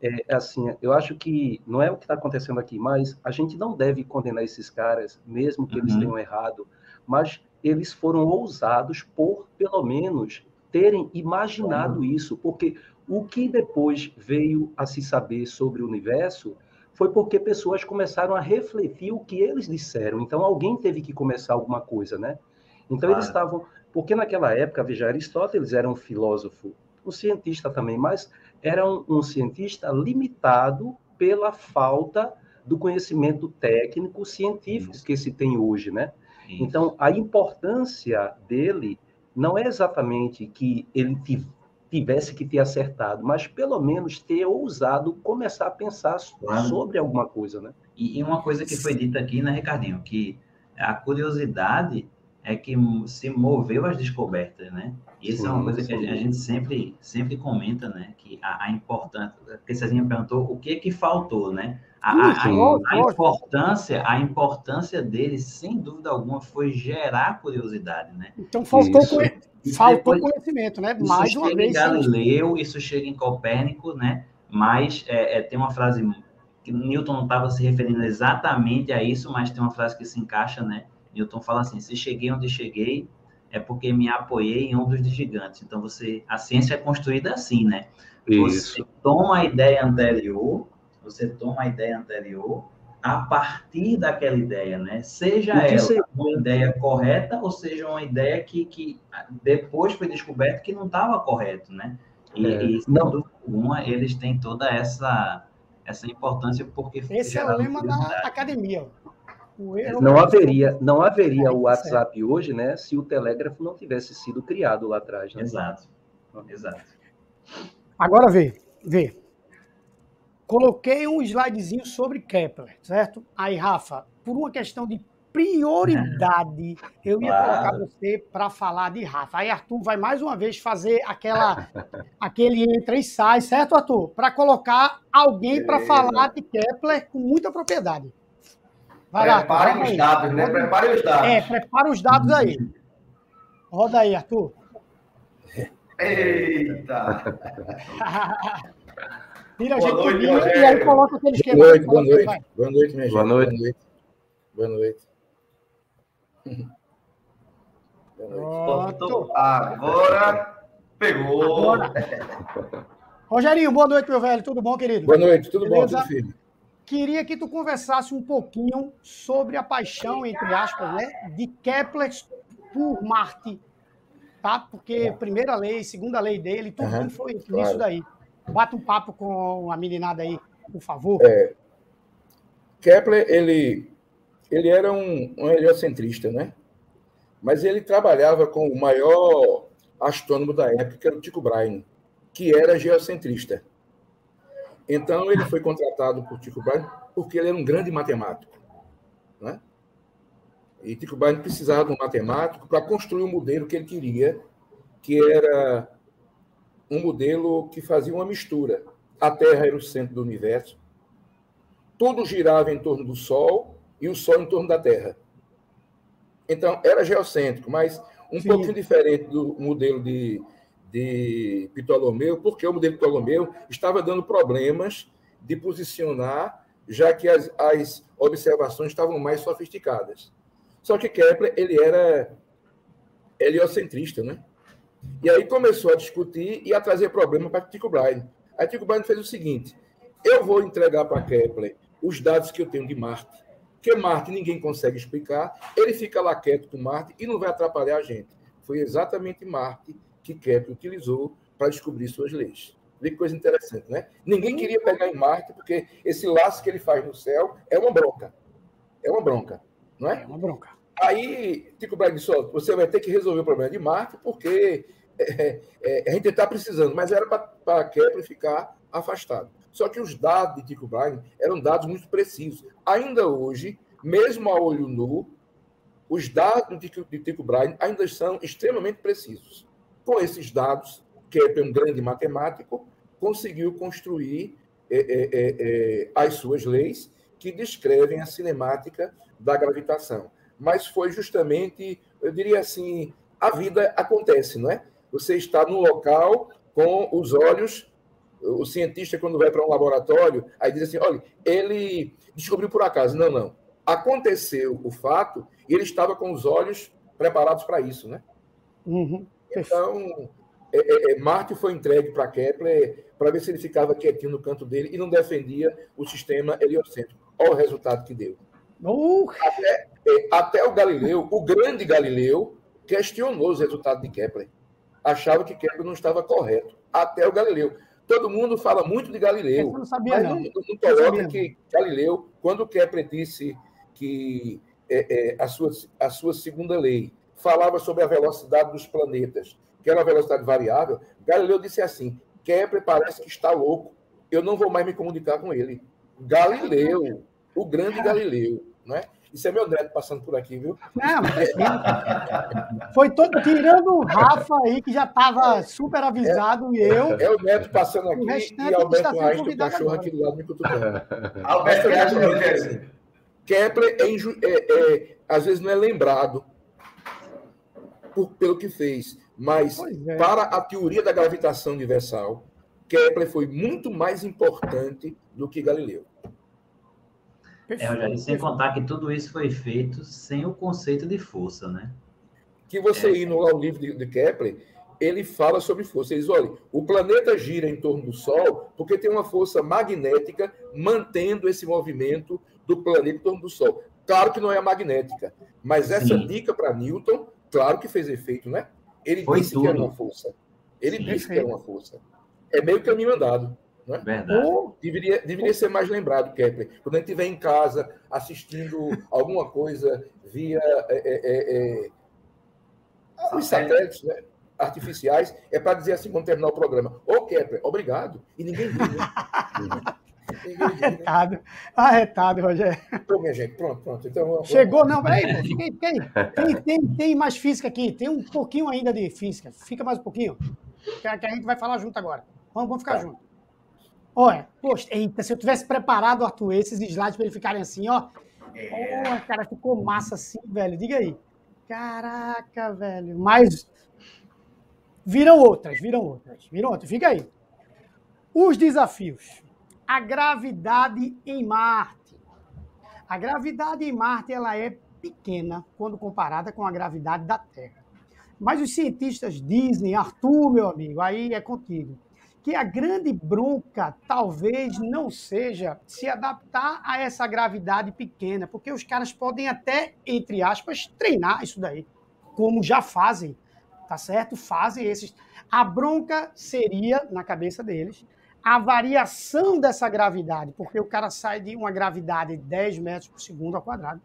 é, assim, eu acho que não é o que está acontecendo aqui, mas a gente não deve condenar esses caras, mesmo que uhum. eles tenham errado, mas eles foram ousados por, pelo menos, terem imaginado uhum. isso, porque o que depois veio a se saber sobre o universo foi porque pessoas começaram a refletir o que eles disseram. Então, alguém teve que começar alguma coisa, né? Então, claro. eles estavam. Porque naquela época, veja, Aristóteles era um filósofo, um cientista também, mas era um, um cientista limitado pela falta do conhecimento técnico científico Isso. que se tem hoje, né? Isso. Então, a importância dele não é exatamente que ele tivesse que ter acertado, mas pelo menos ter ousado começar a pensar claro. sobre alguma coisa, né? E, e, uma coisa que foi dita aqui, né, Ricardinho, que a curiosidade é que se moveu as descobertas, né? Isso sim, é uma coisa sim. que a gente sempre, sempre comenta, né? Que a, a importância, porque Cezinha perguntou o que que faltou, né? A, a, a, importância, a importância dele, sem dúvida alguma, foi gerar curiosidade, né? Então faltou, conhe... faltou depois, conhecimento, né? Mais uma vez. Isso chega em Galileu, isso chega em Copérnico, né? Mas é, é, tem uma frase que Newton não estava se referindo exatamente a isso, mas tem uma frase que se encaixa, né? Newton fala assim: se cheguei onde cheguei, é porque me apoiei em ombros de gigantes. Então, você, a ciência é construída assim, né? Isso. Você toma a ideia anterior, você toma a ideia anterior, a partir daquela ideia, né? Seja ela uma ideia correta ou seja uma ideia que, que depois foi descoberto que não estava correto, né? E, é. e sem não. dúvida alguma, eles têm toda essa, essa importância porque... Esse é o lema da academia. Não haveria, não haveria o WhatsApp hoje, né, se o telégrafo não tivesse sido criado lá atrás. Né? Exato. Exato. Agora vê, vê. Coloquei um slidezinho sobre Kepler, certo? Aí, Rafa, por uma questão de prioridade, eu ia colocar você para falar de Rafa. Aí Arthur vai mais uma vez fazer aquela aquele entra e sai, certo, Arthur? Para colocar alguém para falar de Kepler com muita propriedade. Vai Preparem os dados, né? Preparem os dados. É, prepara os dados aí. Roda aí, Arthur. Eita! Tira a gente noite, e aí coloca aquele esquema. Boa noite, boa noite. Boa noite, minha gente. Boa noite. Boa noite. Boa noite. Agora pegou. Agora. Rogerinho, boa noite, meu velho. Tudo bom, querido? Boa noite, tudo Beleza? bom, tudo filho? Queria que tu conversasse um pouquinho sobre a paixão, entre aspas, né, de Kepler por Marte, tá? Porque primeira lei, segunda lei dele, tudo uhum, foi claro. nisso daí. Bata um papo com a meninada aí, por favor. É, Kepler, ele, ele era um, um heliocentrista, né? Mas ele trabalhava com o maior astrônomo da época, que era o Tycho Brahe, que era geocentrista. Então, ele foi contratado por Tycho Brahe porque ele era um grande matemático. Né? E Tycho Brahe precisava de um matemático para construir o modelo que ele queria, que era um modelo que fazia uma mistura. A Terra era o centro do universo, tudo girava em torno do Sol e o Sol em torno da Terra. Então, era geocêntrico, mas um Sim. pouquinho diferente do modelo de de Ptolomeu, porque o modelo de Ptolomeu estava dando problemas de posicionar, já que as, as observações estavam mais sofisticadas. Só que Kepler ele era heliocentrista, né? E aí começou a discutir e a trazer problema para Tycho Brahe. Aí Tycho Brahe fez o seguinte: eu vou entregar para Kepler os dados que eu tenho de Marte, que Marte ninguém consegue explicar, ele fica lá quieto com Marte e não vai atrapalhar a gente. Foi exatamente Marte que Kepler utilizou para descobrir suas leis. Vê que coisa interessante, né? Ninguém queria pegar em Marte, porque esse laço que ele faz no céu é uma bronca. É uma bronca, não é? É uma bronca. Aí, Tico Braga disse, ó, você vai ter que resolver o problema de Marte, porque é, é, a gente está precisando, mas era para Kepler ficar afastado. Só que os dados de Tico Braga eram dados muito precisos. Ainda hoje, mesmo a olho nu, os dados de Tico Braga ainda são extremamente precisos. Com esses dados, Kepler, um grande matemático, conseguiu construir é, é, é, é, as suas leis que descrevem a cinemática da gravitação. Mas foi justamente, eu diria assim, a vida acontece, não é? Você está no local com os olhos. O cientista, quando vai para um laboratório, aí diz assim: olha, ele descobriu por acaso. Não, não. Aconteceu o fato e ele estava com os olhos preparados para isso, né? Uhum. Então, é, é, é, Marte foi entregue para Kepler para ver se ele ficava quietinho no canto dele e não defendia o sistema heliocêntrico. Olha o resultado que deu. Uh. Até, é, até, o Galileu, o grande Galileu, questionou os resultados de Kepler. Achava que Kepler não estava correto. Até o Galileu. Todo mundo fala muito de Galileu. Eu não sabia, mas não, não, não coloca que Galileu, quando Kepler disse que é, é, a, sua, a sua segunda lei falava sobre a velocidade dos planetas que era a velocidade variável, Galileu disse assim: Kepler parece que está louco, eu não vou mais me comunicar com ele. Galileu, o grande Galileu, não é? Isso é meu neto passando por aqui, viu? Não, foi todo tirando o Rafa aí, que já estava super avisado, é, e eu. É o neto passando aqui e Alberto Einstein, o cachorro aqui do lado me cutucando. Alberto Einstein, Kepler, é, é, é, às vezes, não é lembrado por, pelo que fez. Mas, é. para a teoria da gravitação universal, Kepler foi muito mais importante do que Galileu. É, Rogério, sem contar que tudo isso foi feito sem o conceito de força, né? Que você é. ir no, livro de, de Kepler, ele fala sobre força. Ele diz: olha, o planeta gira em torno do Sol porque tem uma força magnética mantendo esse movimento do planeta em torno do Sol. Claro que não é a magnética, mas essa Sim. dica para Newton, claro que fez efeito, né? Ele Foi disse tudo. que era uma força. Ele Sim, disse que era uma força. É meio caminho andado. Né? Verdade. Ou deveria, deveria ser mais lembrado, Kepler. Quando a gente estiver em casa assistindo alguma coisa via é, é, é, é os satélites né? artificiais, é para dizer assim quando terminar o programa: Ô Kepler, obrigado. E ninguém viu. Né? Arretado. Arretado, Rogério. Pô, minha gente, pronto, pronto. Então, vamos... Chegou, não, peraí, fiquei, fiquei. Tem, tem, tem mais física aqui, tem um pouquinho ainda de física. Fica mais um pouquinho, que a, gente vai falar junto agora. Vamos, vamos ficar tá. junto. Olha, poxa, eita, se eu tivesse preparado, Arthur, esses slides para eles ficarem assim, ó. É. Cara, ficou massa assim, velho. Diga aí. Caraca, velho. Mas viram outras, viram outras, viram outras. Fica aí. Os desafios a gravidade em Marte. A gravidade em Marte ela é pequena quando comparada com a gravidade da Terra. Mas os cientistas dizem, Arthur, meu amigo, aí é contigo, que a grande bronca talvez não seja se adaptar a essa gravidade pequena, porque os caras podem até, entre aspas, treinar isso daí, como já fazem, tá certo? Fazem esses. A bronca seria, na cabeça deles, a variação dessa gravidade, porque o cara sai de uma gravidade de 10 metros por segundo ao quadrado,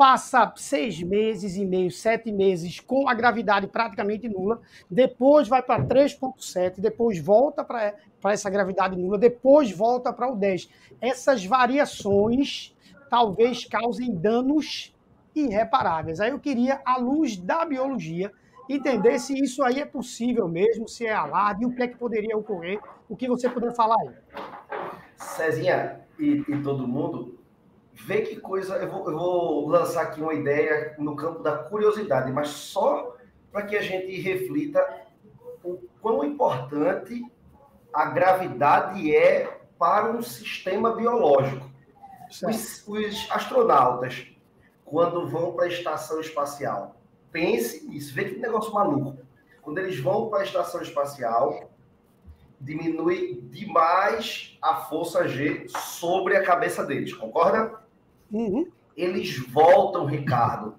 passa seis meses e meio, sete meses com a gravidade praticamente nula, depois vai para 3,7, depois volta para essa gravidade nula, depois volta para o 10. Essas variações talvez causem danos irreparáveis. Aí eu queria, à luz da biologia, entender se isso aí é possível mesmo, se é alarde, o que é que poderia ocorrer, o que você poderia falar aí. Cezinha e, e todo mundo, vê que coisa. Eu vou, eu vou, lançar aqui uma ideia no campo da curiosidade, mas só para que a gente reflita o quão importante a gravidade é para um sistema biológico. Os, os astronautas, quando vão para a estação espacial, Pense nisso, vê que negócio maluco. Quando eles vão para a estação espacial, diminui demais a força G sobre a cabeça deles, concorda? Uhum. Eles voltam, Ricardo,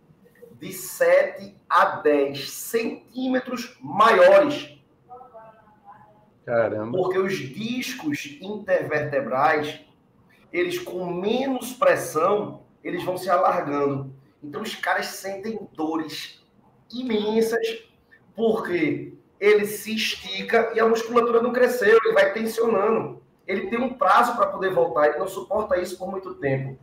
de 7 a 10 centímetros maiores. Caramba. Porque os discos intervertebrais, eles com menos pressão, eles vão se alargando. Então os caras sentem dores imensas, porque ele se estica e a musculatura não cresceu, ele vai tensionando. Ele tem um prazo para poder voltar, ele não suporta isso por muito tempo.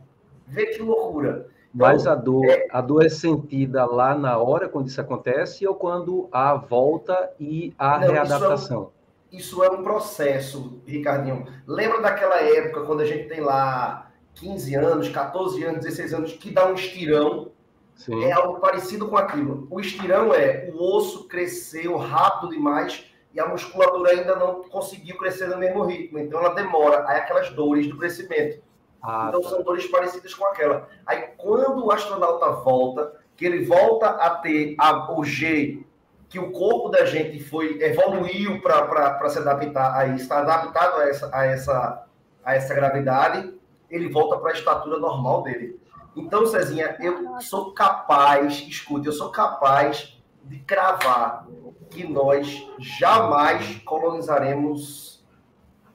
Vê que loucura. Então, Mas a dor, é... a dor é sentida lá na hora quando isso acontece ou quando há a volta e a não, readaptação? Isso é, um, isso é um processo, Ricardinho. Lembra daquela época quando a gente tem lá 15 anos, 14 anos, 16 anos, que dá um estirão? Sim. É algo parecido com aquilo. O estirão é o osso cresceu rápido demais e a musculatura ainda não conseguiu crescer no mesmo ritmo. Então ela demora. Aí aquelas dores do crescimento. Ah, então tá. são dores parecidas com aquela. Aí quando o astronauta volta, que ele volta a ter a, o G, que o corpo da gente foi evoluiu para se adaptar a isso, está adaptado a essa, a, essa, a essa gravidade, ele volta para a estatura normal dele. Então, Cezinha, eu sou capaz, escute, eu sou capaz de cravar que nós jamais colonizaremos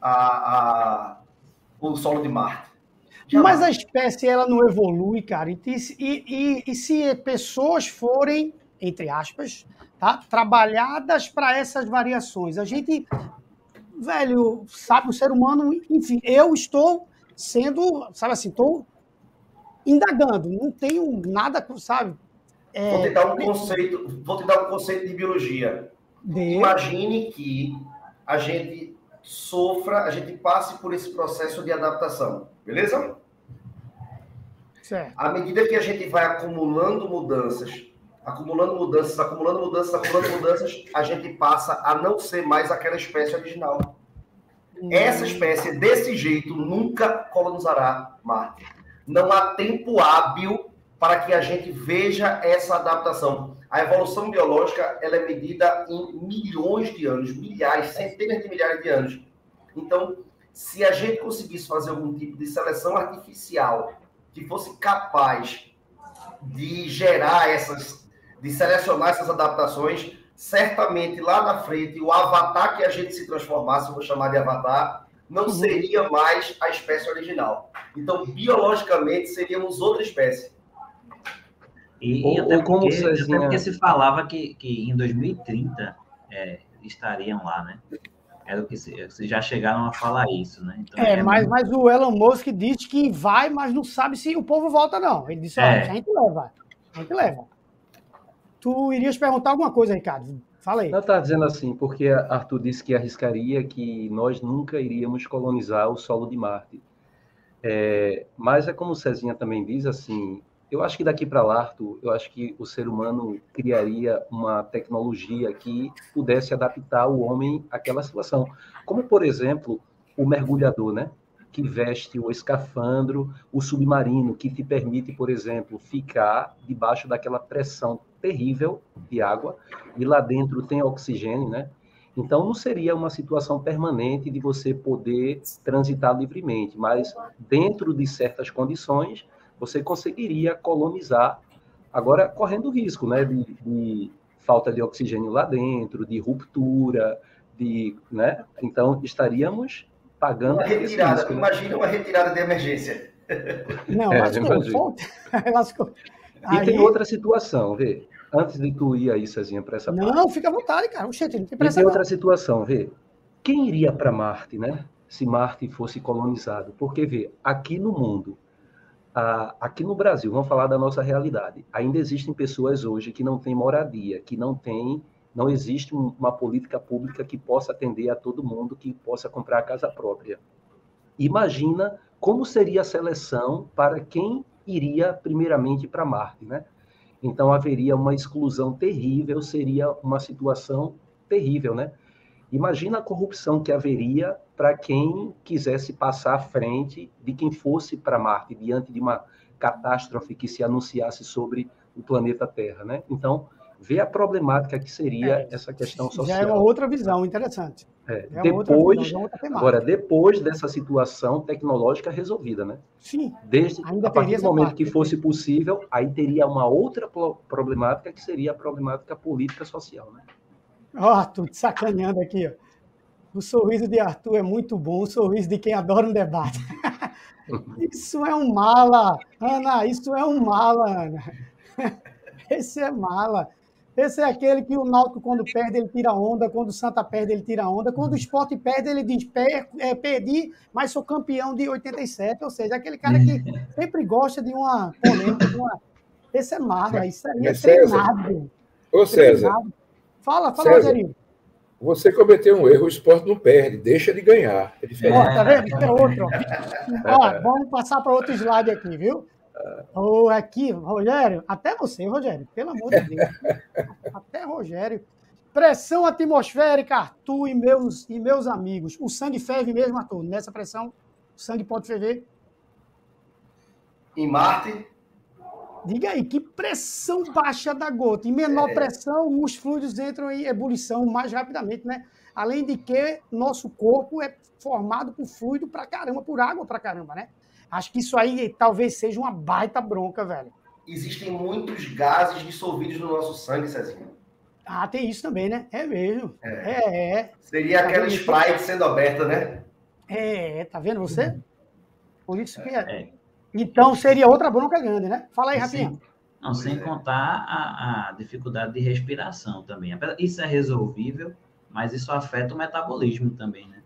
a, a, o solo de Marte. Mas a espécie ela não evolui, cara. E, e, e, se pessoas forem, entre aspas, tá, trabalhadas para essas variações, a gente, velho, sabe, o ser humano, enfim, eu estou sendo, sabe assim, estou indagando, não tenho nada, sabe? É, vou te dar um conceito, vou te dar um conceito de biologia. De... Imagine que a gente sofra, a gente passe por esse processo de adaptação, beleza? Certo. À medida que a gente vai acumulando mudanças, acumulando mudanças, acumulando mudanças, acumulando mudanças, a gente passa a não ser mais aquela espécie original. Hum. Essa espécie, desse jeito, nunca colonizará Marte. Não há tempo hábil para que a gente veja essa adaptação. A evolução biológica ela é medida em milhões de anos, milhares, centenas de milhares de anos. Então, se a gente conseguisse fazer algum tipo de seleção artificial que fosse capaz de gerar essas, de selecionar essas adaptações, certamente lá na frente o avatar que a gente se transformasse, vou chamar de avatar, não uhum. seria mais a espécie original. Então, biologicamente, seríamos outra espécie. E, ou, e até, porque, até porque se falava que, que em 2030 é, estariam lá, né? Era o que vocês já chegaram a falar isso, né? Então, é, é mas, muito... mas o Elon Musk disse que vai, mas não sabe se o povo volta, não. Ele disse, é. a gente leva. A gente leva. Tu irias perguntar alguma coisa, Ricardo? Fala aí. Não está dizendo assim, porque Arthur disse que arriscaria que nós nunca iríamos colonizar o solo de Marte. É, mas é como o Cezinha também diz, assim, eu acho que daqui para lá, Arthur, eu acho que o ser humano criaria uma tecnologia que pudesse adaptar o homem àquela situação. Como, por exemplo, o mergulhador, né? Que veste o escafandro, o submarino, que te permite, por exemplo, ficar debaixo daquela pressão terrível de água, e lá dentro tem oxigênio, né? Então, não seria uma situação permanente de você poder transitar livremente, mas dentro de certas condições, você conseguiria colonizar, agora correndo risco, né, de, de falta de oxigênio lá dentro, de ruptura, de, né? Então estaríamos pagando uma retirada. Risco, né? Imagina uma retirada de emergência. Não, é, lascou, lascou. E Aí... tem outra situação, vê. Antes de tu ir aí, Cezinha, para essa Não, parte. fica à vontade, cara. Oxente, não tem pressa. E tem outra situação, vê. Quem iria para Marte, né? Se Marte fosse colonizado? Porque, vê, aqui no mundo, ah, aqui no Brasil, vamos falar da nossa realidade. Ainda existem pessoas hoje que não têm moradia, que não têm, não existe uma política pública que possa atender a todo mundo, que possa comprar a casa própria. Imagina como seria a seleção para quem iria primeiramente para Marte, né? Então haveria uma exclusão terrível, seria uma situação terrível, né? Imagina a corrupção que haveria para quem quisesse passar à frente de quem fosse para Marte, diante de uma catástrofe que se anunciasse sobre o planeta Terra, né? Então, vê a problemática que seria é, essa questão social. Já é uma outra visão interessante. É, é depois, visão, agora, depois dessa situação tecnológica resolvida, né? Sim. Desde, a partir do momento parte, que fosse possível, aí teria uma outra problemática que seria a problemática política social, né? Ó, oh, tô te sacaneando aqui, ó. O sorriso de Arthur é muito bom, o sorriso de quem adora um debate. Isso é um mala, Ana, isso é um mala, Ana. Esse é mala. Esse é aquele que o Náutico, quando perde, ele tira onda, quando o Santa perde, ele tira onda, quando o esporte perde, ele diz, é, perdi, mas sou campeão de 87, ou seja, aquele cara que sempre gosta de uma polêmica, de uma... esse é mala, isso aí é treinado. Ô César. Fala, fala, César, Rogerinho. Você cometeu um erro, o esporte não perde, deixa de ganhar. É ó, tá vendo? Isso é outro. Ó, vamos passar para outro slide aqui, viu? Oh, aqui, Rogério, até você, Rogério, pelo amor de Deus. até Rogério. Pressão atmosférica, Arthur e meus, e meus amigos. O sangue ferve mesmo, Arthur. Nessa pressão, o sangue pode ferver. Em Marte? Diga aí, que pressão baixa da gota. Em menor é. pressão, os fluidos entram em ebulição mais rapidamente, né? Além de que nosso corpo é formado por fluido pra caramba, por água pra caramba, né? Acho que isso aí talvez seja uma baita bronca, velho. Existem muitos gases dissolvidos no nosso sangue, Cezinho. Ah, tem isso também, né? É mesmo. É. é, é. Seria tá aquela Sprite sendo aberta, né? É, tá vendo você? Por isso que é. Então seria outra bronca grande, né? Fala aí, Rafinha. Não, sem contar a, a, dificuldade de respiração também. Isso é resolvível, mas isso afeta o metabolismo também, né?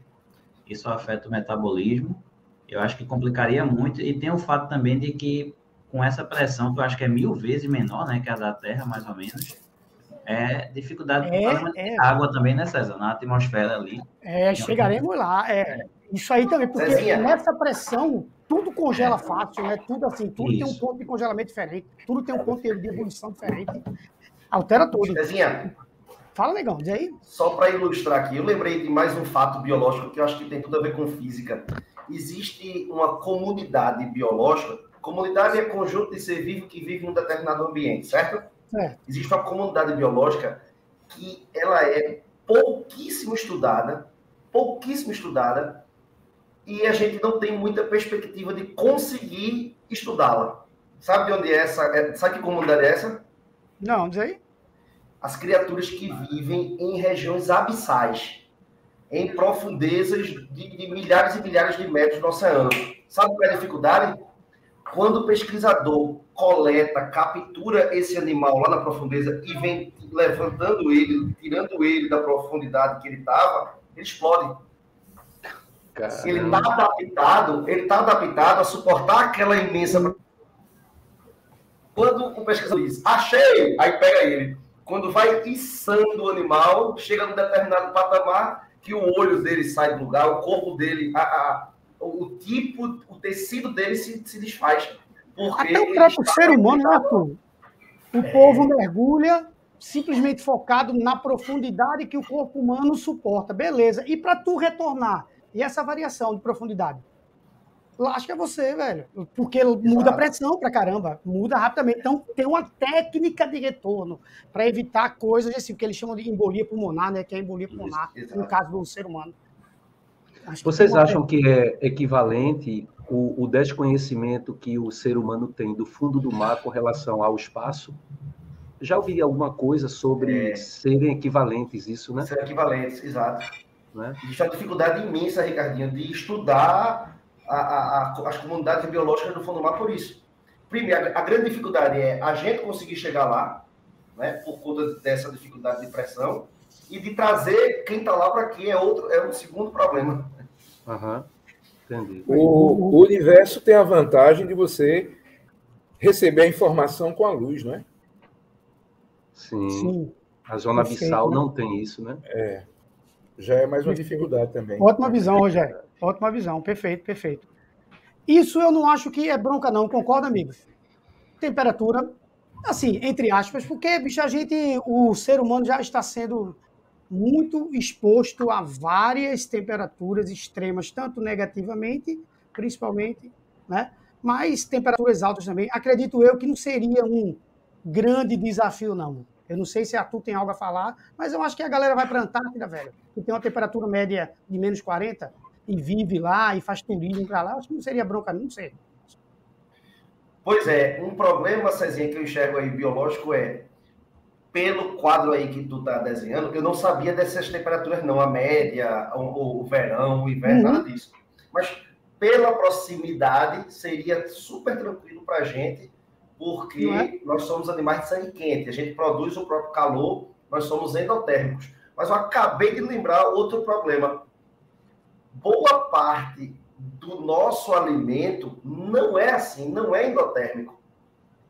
Isso afeta o metabolismo eu acho que complicaria muito. E tem o fato também de que, com essa pressão, que eu acho que é mil vezes menor né, que a da Terra, mais ou menos, é dificuldade é, é. água também, né, César? Na atmosfera ali. É, chegaremos lá. É. Isso aí também, porque Cezinha. nessa pressão, tudo congela é. fácil, né? Tudo assim, tudo Isso. tem um ponto de congelamento diferente, tudo tem um ponto de ebulição diferente. Altera tudo. Cezinha, Fala, negão, diz aí. Só para ilustrar aqui, eu lembrei de mais um fato biológico que eu acho que tem tudo a ver com física existe uma comunidade biológica. Comunidade é conjunto de ser vivo que vive em um determinado ambiente, certo? É. Existe uma comunidade biológica que ela é pouquíssimo estudada, pouquíssimo estudada, e a gente não tem muita perspectiva de conseguir estudá-la. Sabe de onde é essa? É, sabe que comunidade é essa? Não, diz aí. As criaturas que vivem em regiões abissais em profundezas de, de, milhares e milhares de metros no oceano. Sabe qual é a dificuldade? Quando o pesquisador coleta, captura esse animal lá na profundeza e vem levantando ele, tirando ele da profundidade que ele estava, ele explode. Caramba. Ele está adaptado, ele está adaptado a suportar aquela imensa. Quando o pesquisador diz, achei, aí pega ele. Quando vai içando o animal, chega num determinado patamar, que o olho dele sai do lugar, o corpo dele, a, a, o tipo, o tecido dele se, se desfaz. Até o próprio ser humano, né, Arthur? O é... povo mergulha simplesmente focado na profundidade que o corpo humano suporta. Beleza. E para tu retornar? E essa variação de profundidade? lasca você, velho. Porque muda a pressão pra caramba, muda rapidamente. Então, tem uma técnica de retorno para evitar coisas assim, que eles chamam de embolia pulmonar, né? Que é embolia pulmonar, Isso, no caso do ser humano. Acho Vocês que acham que é equivalente o, o, desconhecimento que o ser humano tem do fundo do mar com relação ao espaço? Já ouvi alguma coisa sobre é. serem equivalentes, isso, né? Serem equivalentes, exato. Né? Existe uma dificuldade imensa, Ricardinho, de estudar a, a, as comunidades biológicas do fundo do mar por isso. Primeiro, a, grande dificuldade é a gente conseguir chegar lá, né, por conta dessa dificuldade de pressão, e de trazer quem está lá para aqui é outro, é um segundo problema. Uhum. Entendi. O, o universo tem a vantagem de você receber a informação com a luz, não é? Sim. Sim. A zona abissal não tem isso, né? É. Já é mais uma dificuldade também. Ótima visão, Rogério. Ótima visão, perfeito, perfeito. Isso eu não acho que é bronca, não, concordo, amigos? Temperatura, assim, entre aspas, porque, bicho, a gente, o ser humano já está sendo muito exposto a várias temperaturas extremas, tanto negativamente, principalmente, né? Mas temperaturas altas também. Acredito eu que não seria um grande desafio, não. Eu não sei se a Tu tem algo a falar, mas eu acho que a galera vai para a Antártida, velho, que tem uma temperatura média de menos 40, e vive lá e faz turismo para lá, acho que não seria bronca, não sei. Pois é, um problema, Cezinha, que eu enxergo aí biológico é pelo quadro aí que tu tá desenhando, eu não sabia dessas temperaturas, não, a média, o, o verão, o inverno, uhum. nada disso. Mas pela proximidade, seria super tranquilo para a gente, porque é? nós somos animais de sangue quente, a gente produz o próprio calor, nós somos endotérmicos. Mas eu acabei de lembrar outro problema. Boa parte do nosso alimento não é assim, não é endotérmico.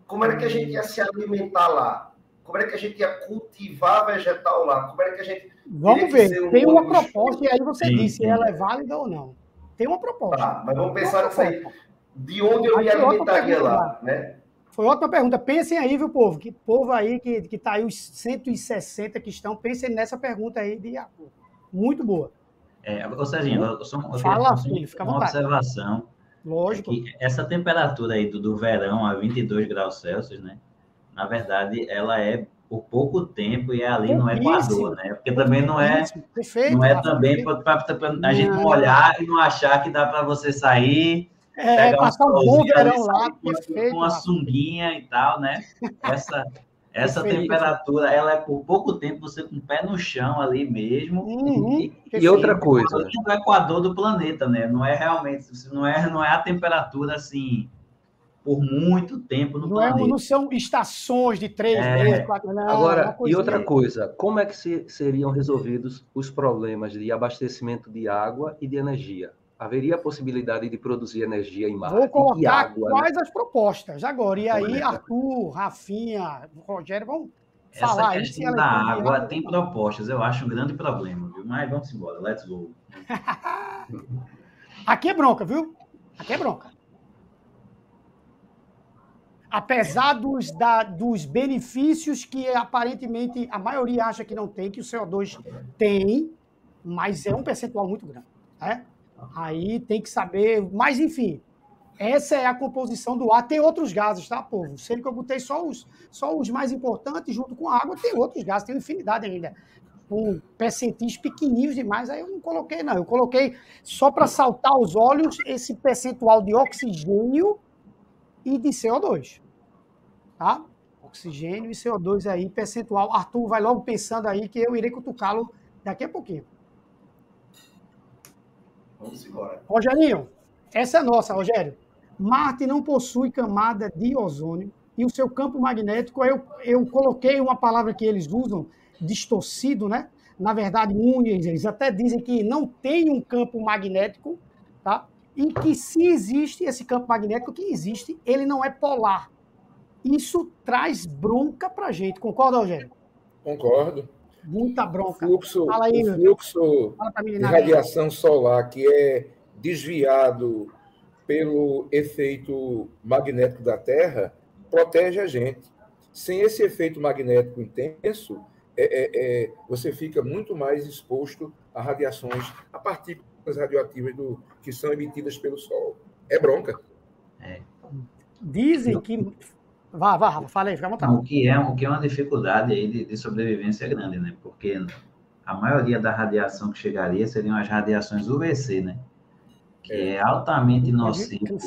Como era que a gente ia se alimentar lá? Como era que a gente ia cultivar vegetal lá? Como era que a gente. Vamos ver, um tem uma proposta, e aí você sim, disse se ela é válida ou não. Tem uma proposta. Tá, mas vamos pensar nisso aí. De onde eu me alimentaria lá, né? Foi ótima pergunta. Pensem aí, viu, povo? Que povo aí que, que tá aí, os 160 que estão, pensem nessa pergunta aí de Muito boa. É, ou seja, eu só, eu Fala, filho, fica à Uma observação. Lógico. É essa temperatura aí do, do verão a 22 graus Celsius, né? na verdade, ela é por pouco tempo e é ali no Equador, né? Porque também não é, perfeito, não é também para a gente olhar e não achar que dá para você sair, é, passar um bom verão lá, com uma sunguinha e tal, né? Essa essa temperatura, ela é por pouco tempo você com o pé no chão ali mesmo. Uhum, e, e, outra coisa, no Equador do planeta, né? Não é realmente, não é, não é a temperatura assim por muito tempo no não planeta. É, não são estações de três é. meses, quatro não, Agora, e outra coisa, como é que se, seriam resolvidos os problemas de abastecimento de água e de energia? Haveria a possibilidade de produzir energia em mar Vou colocar água, né? quais né? as propostas agora. E aí, Arthur, Rafinha, Rogério vão Essa falar questão isso. da água tem propostas, eu acho um grande problema, viu? Mas vamos embora, let's go. Aqui é bronca, viu? Aqui é bronca apesar dos, da, dos benefícios que aparentemente a maioria acha que não tem, que o CO2 tem, mas é um percentual muito grande. Né? Aí tem que saber, mas enfim, essa é a composição do ar. Tem outros gases, tá, povo? Sendo que eu botei só os, só os mais importantes junto com a água, tem outros gases, tem infinidade ainda. Com percentis pequenininhos demais, aí eu não coloquei, não. Eu coloquei só para saltar os olhos esse percentual de oxigênio e de CO2. Tá? Oxigênio e CO2 aí, percentual. Arthur vai logo pensando aí que eu irei cutucá-lo daqui a pouquinho. Vamos embora. Rogerinho, essa é nossa, Rogério. Marte não possui camada de ozônio e o seu campo magnético, eu, eu coloquei uma palavra que eles usam, distorcido, né? Na verdade, eles até dizem que não tem um campo magnético, tá? e que se existe esse campo magnético que existe, ele não é polar. Isso traz bronca para a gente. Concorda, Rogério? Concordo. Muita bronca. O fluxo, Fala aí, o fluxo de radiação solar que é desviado pelo efeito magnético da Terra protege a gente. Sem esse efeito magnético intenso, é, é, é, você fica muito mais exposto a radiações, a partículas radioativas do, que são emitidas pelo Sol. É bronca. É. Dizem que. Vá, vá, Rafa, fala aí, fica à vontade. O que é, o que é uma dificuldade aí de, de sobrevivência grande, né? Porque a maioria da radiação que chegaria seriam as radiações UVC, né? Que é, é altamente nocivo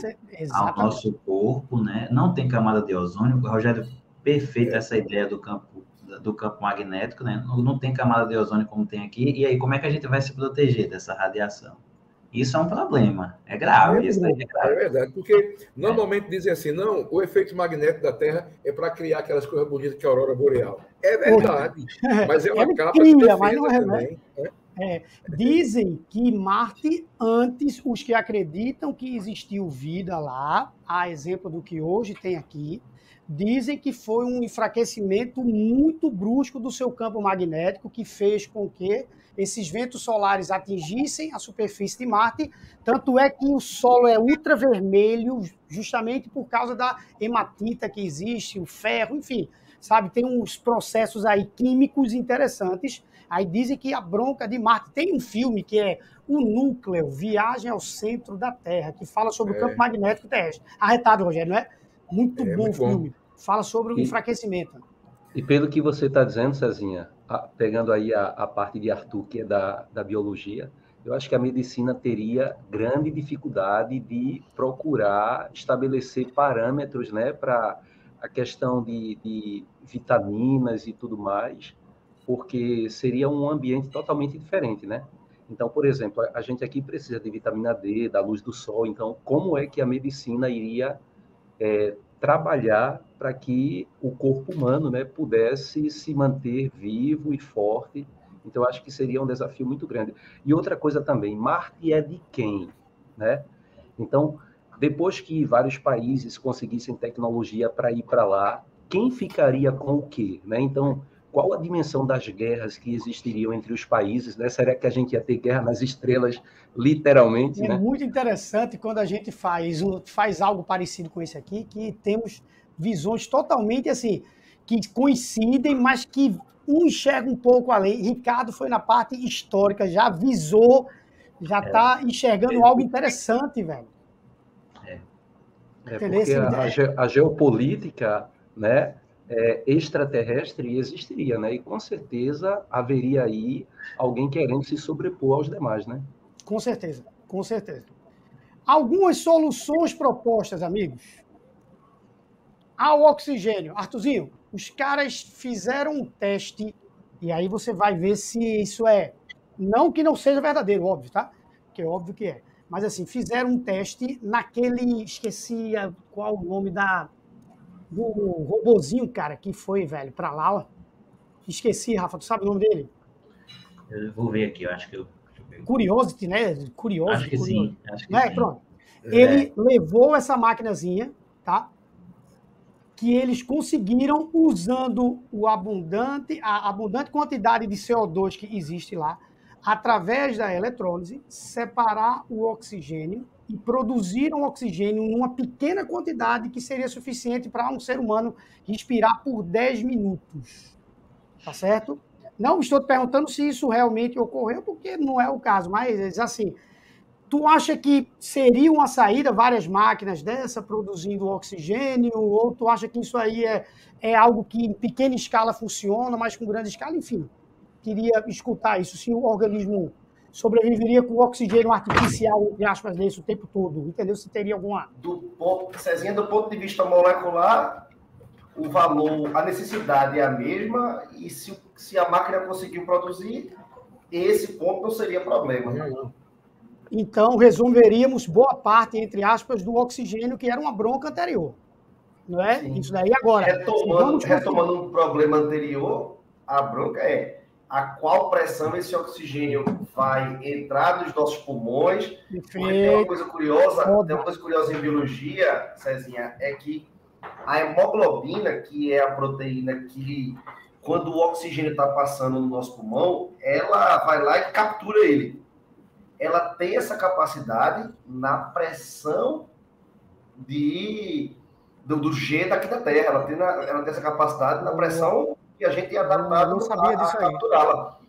ao nosso corpo, né? Não tem camada de ozônio. Rogério, perfeito essa ideia do campo do campo magnético, né? Não, não tem camada de ozônio como tem aqui. E aí, como é que a gente vai se proteger dessa radiação? Isso é um problema, é grave. É, isso é, grave. é verdade, porque normalmente dizem assim, não, o efeito magnético da Terra é para criar aquelas coisas bonitas que a aurora boreal. É verdade, mas é uma capa cria, de mas não é também. Né? É, dizem que Marte, antes, os que acreditam que existiu vida lá, a exemplo do que hoje tem aqui, dizem que foi um enfraquecimento muito brusco do seu campo magnético que fez com que esses ventos solares atingissem a superfície de Marte, tanto é que o solo é ultravermelho justamente por causa da hematita que existe, o ferro, enfim, sabe, tem uns processos aí químicos interessantes. Aí dizem que a bronca de Marte tem um filme que é O Núcleo, Viagem ao Centro da Terra, que fala sobre é. o campo magnético terrestre. Arretado, Rogério, não é? Muito é, bom muito filme. Bom fala sobre o enfraquecimento. E pelo que você está dizendo, Cezinha, a, pegando aí a, a, parte de Arthur, que é da, da biologia, eu acho que a medicina teria grande dificuldade de procurar estabelecer parâmetros né, para a questão de, de vitaminas e tudo mais, porque seria um ambiente totalmente diferente, né? Então, por exemplo, a gente aqui precisa de vitamina D, da luz do sol. Então, como é que a medicina iria é, trabalhar para que o corpo humano né, pudesse se manter vivo e forte? Então, acho que seria um desafio muito grande. E outra coisa também, Marte é de quem? Né? Então, depois que vários países conseguissem tecnologia para ir para lá, quem ficaria com o quê? Né? Então, qual a dimensão das guerras que existiriam entre os países, né? Será que a gente ia ter guerra nas estrelas, literalmente? É né? muito interessante quando a gente faz, faz algo parecido com esse aqui, que temos visões totalmente assim, que coincidem, mas que um enxerga um pouco além. Ricardo foi na parte histórica, já visou, já está é. enxergando é. algo interessante, velho. É, é porque a, a geopolítica, né? É, extraterrestre existiria, né? E com certeza haveria aí alguém querendo se sobrepor aos demais, né? Com certeza, com certeza. Algumas soluções propostas, amigos. Ao oxigênio. Artuzinho, os caras fizeram um teste, e aí você vai ver se isso é. Não que não seja verdadeiro, óbvio, tá? Que é óbvio que é. Mas assim, fizeram um teste naquele. Esqueci qual o nome da do robozinho, cara, que foi, velho, pra lá, ó. Esqueci, Rafa, tu sabe o nome dele? Eu vou ver aqui, eu acho que eu. Curiosity, né? Curiosity. Acho que sim. Acho que né? sim. Pronto. É. Ele levou essa maquinazinha, tá? Que eles conseguiram, usando o abundante, a abundante quantidade de CO2 que existe lá, através da eletrólise, separar o oxigênio e produziram oxigênio em uma pequena quantidade que seria suficiente para um ser humano respirar por 10 minutos. Tá certo? Não estou te perguntando se isso realmente ocorreu, porque não é o caso, mas assim, tu acha que seria uma saída várias máquinas dessa produzindo oxigênio, ou tu acha que isso aí é, é algo que em pequena escala funciona, mas com grande escala, enfim? Queria escutar isso, se o organismo sobreviveria com oxigênio artificial, entre aspas, desse o tempo todo? Entendeu? Se teria alguma. Do ponto, Cezinha, do ponto de vista molecular, o valor, a necessidade é a mesma, e se, se a máquina conseguiu produzir, esse ponto não seria problema. Então, resolveríamos boa parte, entre aspas, do oxigênio, que era uma bronca anterior. Não é? Sim. Isso daí agora. Retomando, retomando um problema anterior, a bronca é a qual pressão esse oxigênio vai entrar nos nossos pulmões. Tem uma coisa curiosa, tem uma coisa curiosa em biologia, Cezinha, é que a hemoglobina, que é a proteína que, quando o oxigênio está passando no nosso pulmão, ela vai lá e captura ele. Ela tem essa capacidade na pressão de do, do G daqui da Terra. Ela tem, na, ela tem essa capacidade na pressão e a gente ia adaptado não sabia a, a capturá-la.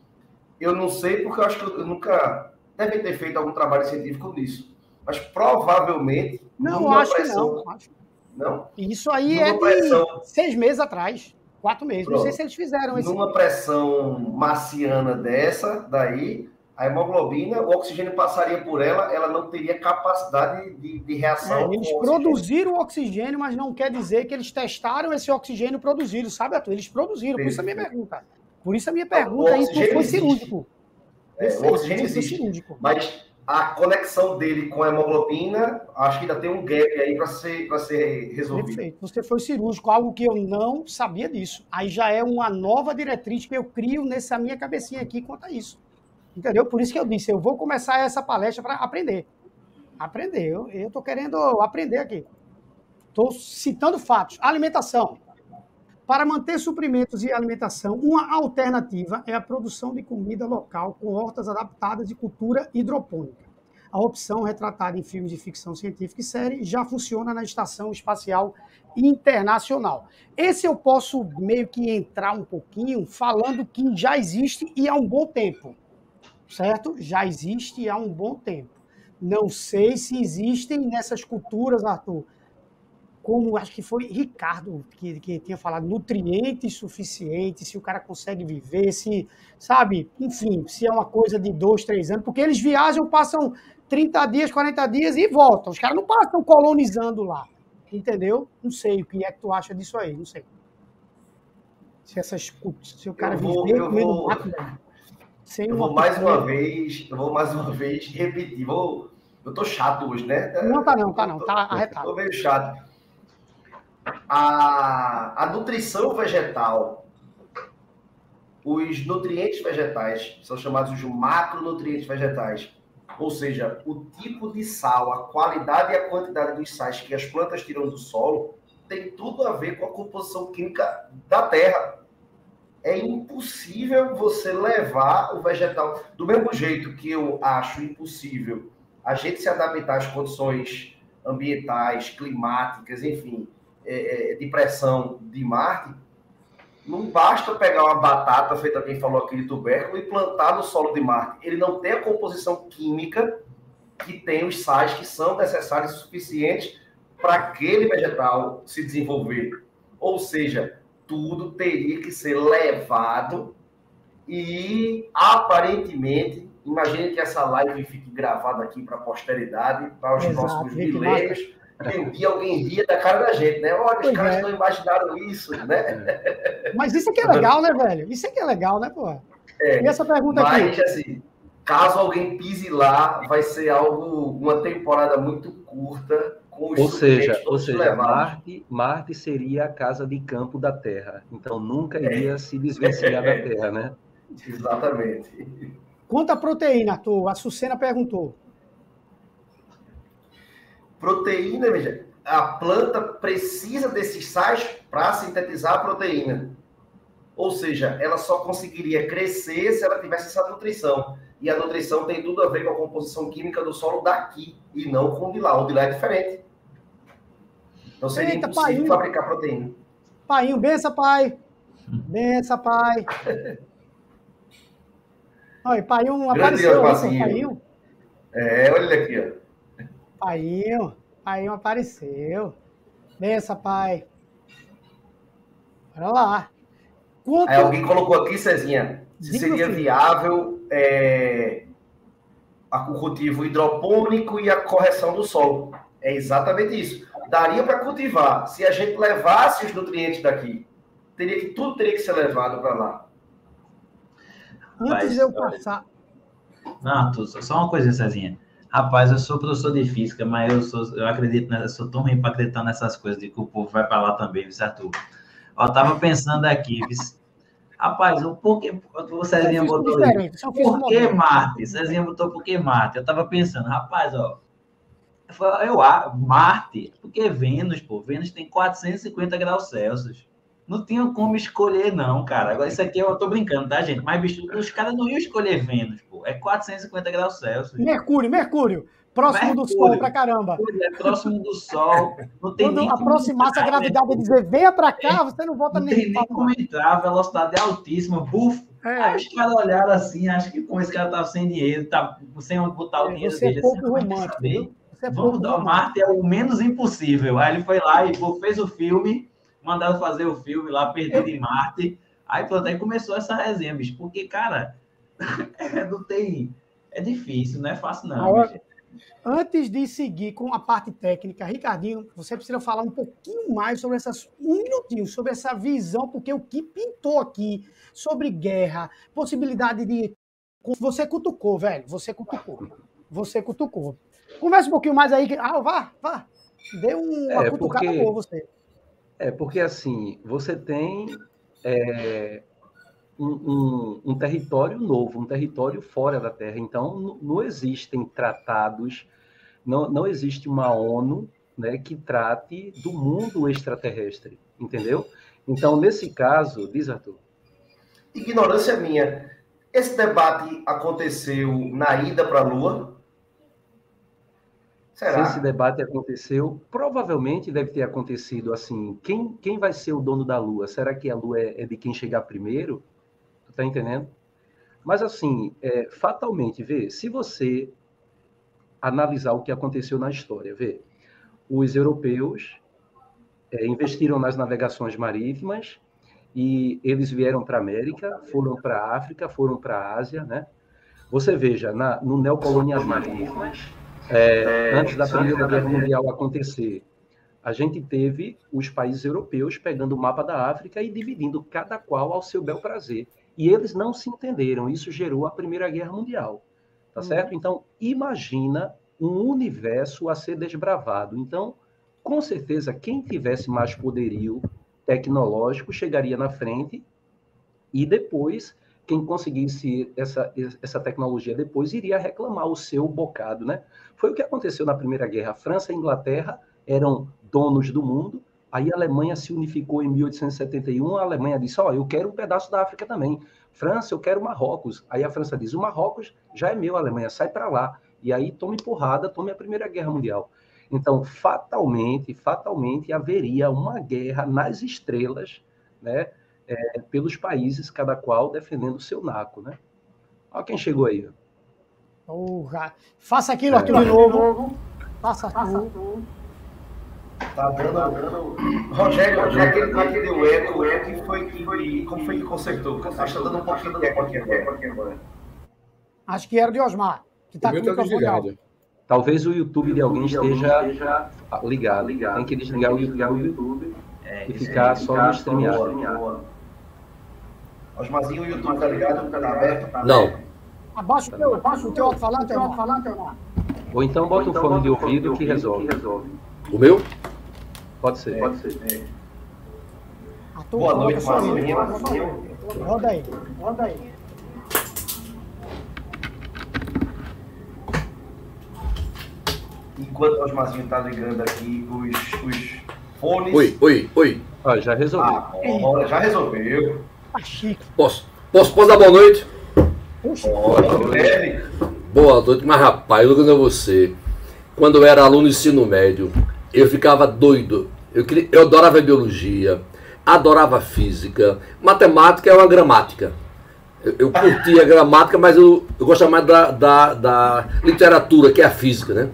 Eu não sei, porque eu acho que eu nunca deve ter feito algum trabalho científico nisso. Mas provavelmente. Não, acho pressão, que não. Acho... Não? Isso aí é pressão... seis meses atrás, quatro meses. Pronto. Não sei se eles fizeram isso. Numa pressão marciana dessa, daí, a hemoglobina, o oxigênio passaria por ela, ela não teria capacidade de, de reação. É, eles produziram o oxigênio, mas não quer dizer que eles testaram esse oxigênio produzido, sabe, Arthur? Eles produziram, por isso a minha pergunta. Por isso a minha pergunta, isso foi existe. cirúrgico. É, o oxigênio existe, cirúrgico. mas a conexão dele com a hemoglobina, acho que ainda tem um gap aí para ser, ser resolvido. Perfeito. Você foi cirúrgico, algo que eu não sabia disso. Aí já é uma nova diretriz que eu crio nessa minha cabecinha aqui quanto a isso. Entendeu? Por isso que eu disse, eu vou começar essa palestra para aprender. Aprender. Eu estou querendo aprender aqui. Estou citando fatos. Alimentação. Para manter suprimentos e alimentação, uma alternativa é a produção de comida local com hortas adaptadas e cultura hidropônica. A opção retratada em filmes de ficção científica e série já funciona na Estação Espacial Internacional. Esse eu posso meio que entrar um pouquinho falando que já existe e há um bom tempo certo? Já existe há um bom tempo. Não sei se existem nessas culturas, Arthur, como acho que foi Ricardo que, que tinha falado, nutrientes suficientes, se o cara consegue viver, se, sabe, enfim, se é uma coisa de dois, três anos, porque eles viajam, passam 30 dias, 40 dias e voltam. Os caras não passam colonizando lá. Entendeu? Não sei o que é que tu acha disso aí, não sei. Se essas se o cara vou, viver com medo do mato, sem eu vou mais uma vez, eu vou mais uma vez repetir. Vou, eu tô chato hoje, né? Não tá não, tá não, tá arretado. Tô meio chato. A, a nutrição vegetal, os nutrientes vegetais, são chamados de macronutrientes vegetais, ou seja, o tipo de sal, a qualidade e a quantidade dos sais que as plantas tiram do solo, tem tudo a ver com a composição química da terra. É impossível você levar o vegetal do mesmo jeito que eu acho impossível a gente se adaptar às condições ambientais, climáticas, enfim, é, é, de pressão de Marte, não basta pegar uma batata, feita quem falou aqui de tubérculo, e plantar no solo de Marte. Ele não tem a composição química que tem os sais que são necessários e suficientes para aquele vegetal se desenvolver. Ou seja, tudo teria que ser levado e aparentemente, imagine que essa live fique gravada aqui para a posteridade, para os Exato, próximos milênios. Um dia alguém ria da cara da gente, né? Olha, os pois caras é. não imaginaram isso, né? É. Mas isso é que é legal, né, velho? Isso é que é legal, né, pô? É, e essa pergunta mas, aqui? assim, caso alguém pise lá, vai ser algo, uma temporada muito curta, ou seja, ou seja Marte, Marte seria a casa de campo da Terra. Então nunca é. iria é. se desvencilhar da Terra, né? Exatamente. Quanto à proteína, Arthur? A Sucena perguntou. Proteína, veja, a planta precisa desses sais para sintetizar a proteína. Ou seja, ela só conseguiria crescer se ela tivesse essa nutrição. E a nutrição tem tudo a ver com a composição química do solo daqui e não com o de lá. O de lá é diferente. Então seria Eita, impossível paiinho. fabricar proteína. Paiinho, benção, pai. Benção, pai. Olha, paiinho apareceu. Paiinho. É, olha ele aqui, ó. Paiinho, paiinho apareceu. Benção, pai. Bora lá. Quanto... Aí alguém colocou aqui, Cezinha, se seria viável é, o cultivo hidropônico e a correção do solo. É exatamente isso. Daria para cultivar. Se a gente levasse os nutrientes daqui, teria que, tudo teria que ser levado para lá. Antes de eu passar. Não, só uma coisa, Cezinha. Rapaz, eu sou professor de física, mas eu, sou, eu acredito, né, eu sou tão ruim para acreditar nessas coisas de que o povo vai para lá também, viu, Arthur? Eu tava pensando aqui, rapaz, o porquê, o Cezinha botou por que Marte? Cezinha botou por que Marte? Eu tava pensando, rapaz, ó, eu, Marte, porque Vênus, pô, Vênus tem 450 graus Celsius. Não tinha como escolher, não, cara. Agora, isso aqui eu tô brincando, tá, gente? Mas, bicho, os caras não iam escolher Vênus, pô. É 450 graus Celsius. Mercúrio, Mercúrio. Próximo Mercúrio, do Sol pra caramba. É próximo do Sol. Não tem Quando nem aproximasse a gravidade e dizer, venha pra cá, você não volta não nem. Tem nem como entrar, a velocidade é altíssima, bufo. É. Aí os caras olharam assim, acho que como esse cara tava sem dinheiro, tá sem onde botar o é, dinheiro você dele. É pouco assim, romântico, é Vamos dar Marte é o menos impossível. Aí ele foi lá e fez o filme, mandaram fazer o filme lá, Perdido em Marte. Aí pronto, aí começou essa resenha, bicho. Porque, cara, é, não tem. É difícil, não é fácil, não. Agora, antes de seguir com a parte técnica, Ricardinho, você precisa falar um pouquinho mais sobre essas. Um minutinho, sobre essa visão, porque o que pintou aqui sobre guerra, possibilidade de. Você cutucou, velho. Você cutucou. Você cutucou. Conversa um pouquinho mais aí. Ah, vá, vá. Dê uma é cutucada porque, boa você. É, porque assim, você tem é, um, um, um, território novo, um território fora da Terra. Então, não existem tratados, não, não existe uma ONU né, que trate do mundo extraterrestre, entendeu? Então, nesse caso, diz Arthur. Ignorância minha. Esse debate aconteceu na ida para a Lua? Será? Se esse debate aconteceu, provavelmente deve ter acontecido assim. Quem, quem vai ser o dono da Lua? Será que a Lua é, é de quem chegar primeiro? Tá entendendo? Mas assim, é, fatalmente, vê, se você analisar o que aconteceu na história, vê, os europeus é, investiram nas navegações marítimas e eles vieram para a América, foram para a África, foram para a Ásia, né? Você veja, na, no neocolonialismo, é, antes da Primeira Guerra Mundial acontecer, A gente teve os países europeus pegando o mapa da África e dividindo cada qual ao seu bel prazer. E eles não se entenderam. Isso gerou a Primeira Guerra Mundial. Tá uhum. certo? Então, imagina um universo a ser desbravado. Então, com certeza, quem tivesse mais poderio tecnológico chegaria na frente e depois quem conseguisse essa, essa tecnologia depois iria reclamar o seu bocado, né? Foi o que aconteceu na Primeira Guerra. A França e a Inglaterra eram donos do mundo, aí a Alemanha se unificou em 1871, a Alemanha disse, ó, oh, eu quero um pedaço da África também. França, eu quero Marrocos. Aí a França diz, o Marrocos já é meu, a Alemanha, sai para lá. E aí tome porrada, tome a Primeira Guerra Mundial. Então, fatalmente, fatalmente haveria uma guerra nas estrelas, né? É, pelos países, cada qual defendendo o seu naco, né? Olha quem chegou aí. Porra. Faça aquilo, Arthur, de novo. Faça tudo. Tá dando. Rogério, Rogério, aquele, aquele eco, o eco foi, que foi. Como foi que consertou? Porque está dando um pouquinho de eco aqui agora. Acho que era de Osmar. Que tá com tá desligado. Talvez o YouTube de alguém esteja ligado. ligado. Tem que desligar o YouTube é, e ficar só no StreamYard. Osmarzinho, o YouTube tá ligado? Tá aberto? Tá Não. Abaixa o teu, abaixa o teu alto-falante, alto-falante, Ou então bota o fone de ouvido que resolve. O meu? Pode ser. Pode ser. É. Boa noite, Marcelinho. Roda aí, roda aí. Enquanto o Osmarzinho tá ligando aqui os, os fones. Oi, oi, oi. Ah, já resolveu. Ah, já resolveu. Tá chique. Posso, posso, posso dar boa noite? Puxa, boa noite. Boa noite, mas rapaz, eu não você. Quando eu era aluno de ensino médio, eu ficava doido. Eu, queria, eu adorava biologia, adorava física. Matemática é uma gramática. Eu, eu curtia a gramática, mas eu, eu gostava mais da, da, da literatura, que é a física, né?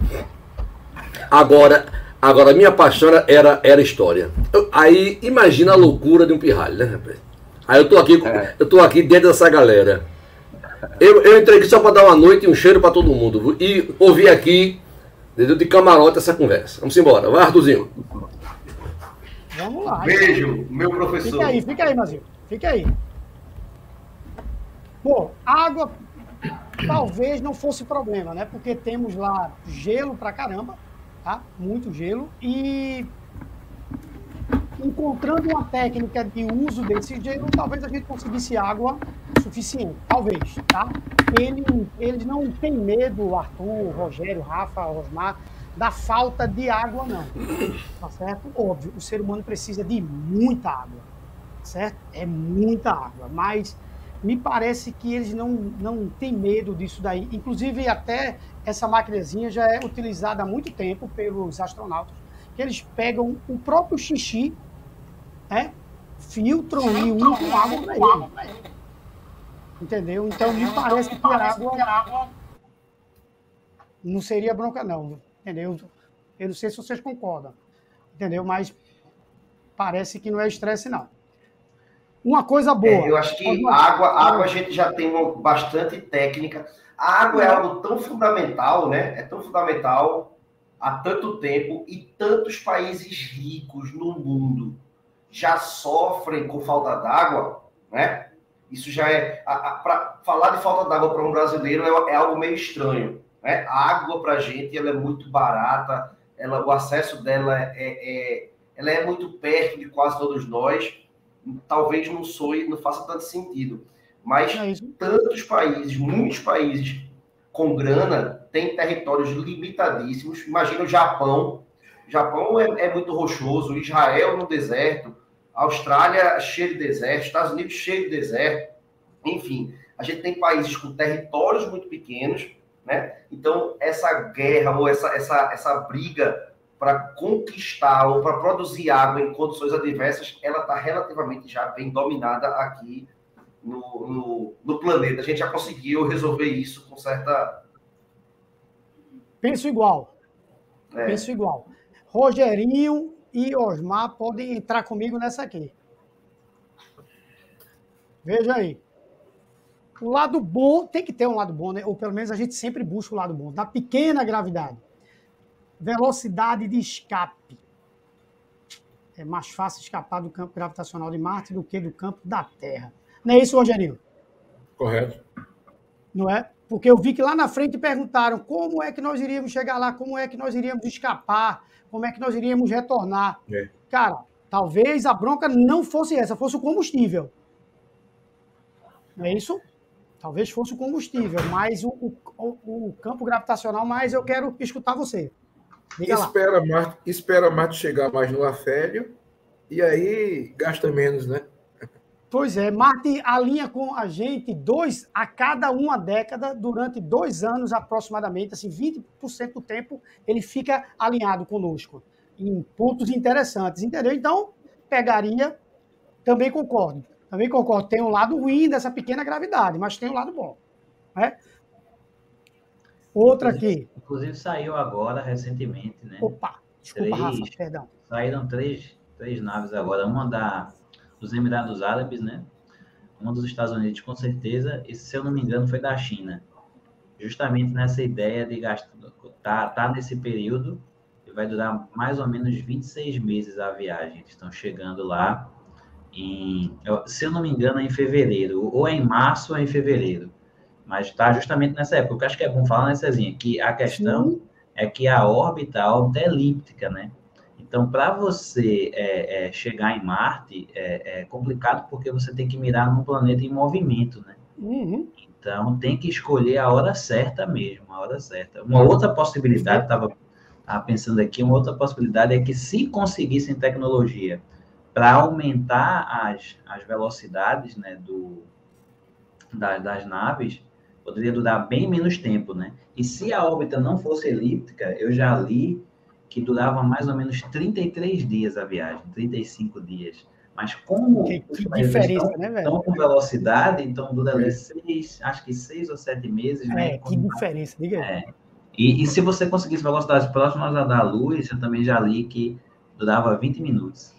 Agora, agora minha paixão era, era história. Eu, aí imagina a loucura de um pirralho, né, rapaz? Aí eu tô aqui, é. eu tô aqui dentro dessa galera. Eu, eu entrei aqui só para dar uma noite e um cheiro para todo mundo. E ouvi aqui, de camarote, essa conversa. Vamos embora. Vai, Arthurzinho. Vamos lá. Beijo, meu professor. Fica aí, fica aí, Mazinho. Fica aí. Pô, água talvez não fosse problema, né? Porque temos lá gelo pra caramba, tá? Muito gelo. E encontrando uma técnica de uso desse gelo, talvez a gente conseguisse água suficiente. Talvez, tá? Ele, eles não têm medo, Arthur, Rogério, Rafa, Rosmar, da falta de água, não. Tá certo? Óbvio, o ser humano precisa de muita água, certo? É muita água, mas me parece que eles não, não têm medo disso daí. Inclusive, até essa maquinazinha já é utilizada há muito tempo pelos astronautas, que eles pegam o próprio xixi, né? filtram e usam água para ele. Entendeu? Então, me parece que a água não seria bronca, não entendeu? Eu não sei se vocês concordam, entendeu? Mas parece que não é estresse, não. Uma coisa boa. É, eu acho que água, água a gente já tem uma, bastante técnica. A água é algo tão fundamental, né? É tão fundamental há tanto tempo e tantos países ricos no mundo já sofrem com falta d'água, né? Isso já é. Para falar de falta d'água para um brasileiro é, é algo meio estranho. Né? A água para a gente ela é muito barata, ela, o acesso dela é, é, ela é muito perto de quase todos nós. Talvez não soe, não faça tanto sentido. Mas é tantos países, muitos países com grana, têm territórios limitadíssimos. Imagina o Japão. O Japão é, é muito rochoso, Israel no deserto, Austrália cheio de deserto, Estados Unidos cheio de deserto. Enfim, a gente tem países com territórios muito pequenos né? Então, essa guerra ou essa, essa, essa briga para conquistar ou para produzir água em condições adversas, ela está relativamente já bem dominada aqui no, no, no, planeta. A gente já conseguiu resolver isso com certa. Penso igual. É. Penso igual. Rogerinho e Osmar podem entrar comigo nessa aqui. Veja aí. O lado bom, tem que ter um lado bom, né? Ou pelo menos a gente sempre busca o lado bom. Da pequena gravidade. Velocidade de escape. é mais fácil escapar do campo gravitacional de Marte do que do campo da Terra. Não é isso, Rogerinho? Correto. Não é? Porque eu vi que lá na frente perguntaram como é que nós iríamos chegar lá, como é que nós iríamos escapar, como é que nós iríamos retornar. É. Cara, talvez a bronca não fosse essa, fosse o combustível. Não é isso? Talvez fosse o combustível, mas o, o, o campo gravitacional, mas eu quero escutar você. Diga lá. Espera espera chegar mais no afélio e aí gasta menos, né? Pois é, Marte alinha com a gente dois a cada uma década, durante dois anos aproximadamente, assim, 20% do tempo ele fica alinhado conosco, em pontos interessantes, entendeu? Então, pegaria, também concordo, também concordo, tem um lado ruim dessa pequena gravidade, mas tem um lado bom, né? Outra aqui. Inclusive saiu agora, recentemente, né? Opa, desculpa, Três. Rafa, perdão. Saíram três, três naves agora, uma da, dos Emirados Árabes, né? Uma dos Estados Unidos, com certeza, e se eu não me engano, foi da China. Justamente nessa ideia de gastar, tá, tá nesse período, e vai durar mais ou menos 26 meses a viagem. Eles estão chegando lá em, se eu não me engano, é em fevereiro, ou é em março ou é em fevereiro. Mas está justamente nessa época. O que acho que é bom falar, né, Cezinha, que a questão Sim. é que a órbita, a órbita é elíptica, né? Então, para você é, é, chegar em Marte, é, é complicado porque você tem que mirar num planeta em movimento, né? Uhum. Então, tem que escolher a hora certa mesmo, a hora certa. Uma outra possibilidade, estava pensando aqui, uma outra possibilidade é que se conseguissem tecnologia para aumentar as, as velocidades né, do, da- das naves, poderia durar bem menos tempo, né? E se a órbita não fosse elíptica, eu já li que durava mais ou menos 33 dias a viagem, 35 dias. Mas como Que, que diferença, estão, né, velho? estão com velocidade, então dura ali É. seis, acho que seis ou sete meses, né? É, que diferença, diga aí. E, e se você conseguisse velocidades próximas à da luz, eu também já li que durava 20 minutos.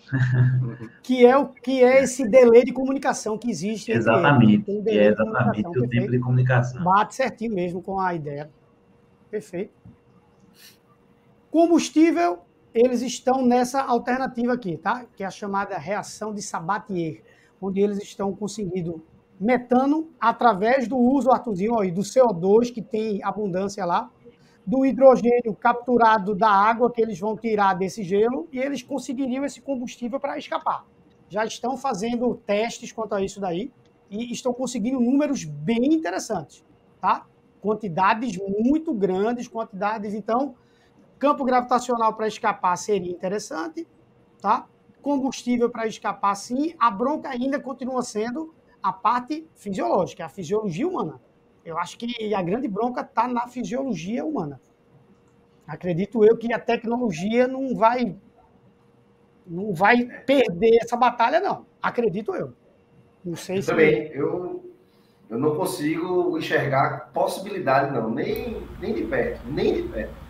Que é o que é esse delay de comunicação que existe. Exatamente. um é de comunicação, exatamente o tempo de comunicação. Bate certinho mesmo com a ideia. Perfeito. Combustível, eles estão nessa alternativa aqui, tá? Que é a chamada reação de Sabatier, onde eles estão conseguindo metano através do uso, Arthurzinho, ó, do CO2, que tem abundância lá, do hidrogênio capturado da água que eles vão tirar desse gelo e eles conseguiriam esse combustível para escapar. Já estão fazendo testes quanto a isso daí e estão conseguindo números bem interessantes, tá? Quantidades muito grandes, quantidades, então, campo gravitacional para escapar seria interessante, tá? Combustível para escapar, sim. A bronca ainda continua sendo a parte fisiológica, a fisiologia humana. Eu acho que a grande bronca está na fisiologia humana. Acredito eu que a tecnologia não vai não vai perder essa batalha, não. Acredito eu. Não sei Eu se. também, eu, eu não consigo enxergar possibilidade, não, nem, nem de perto, nem de perto.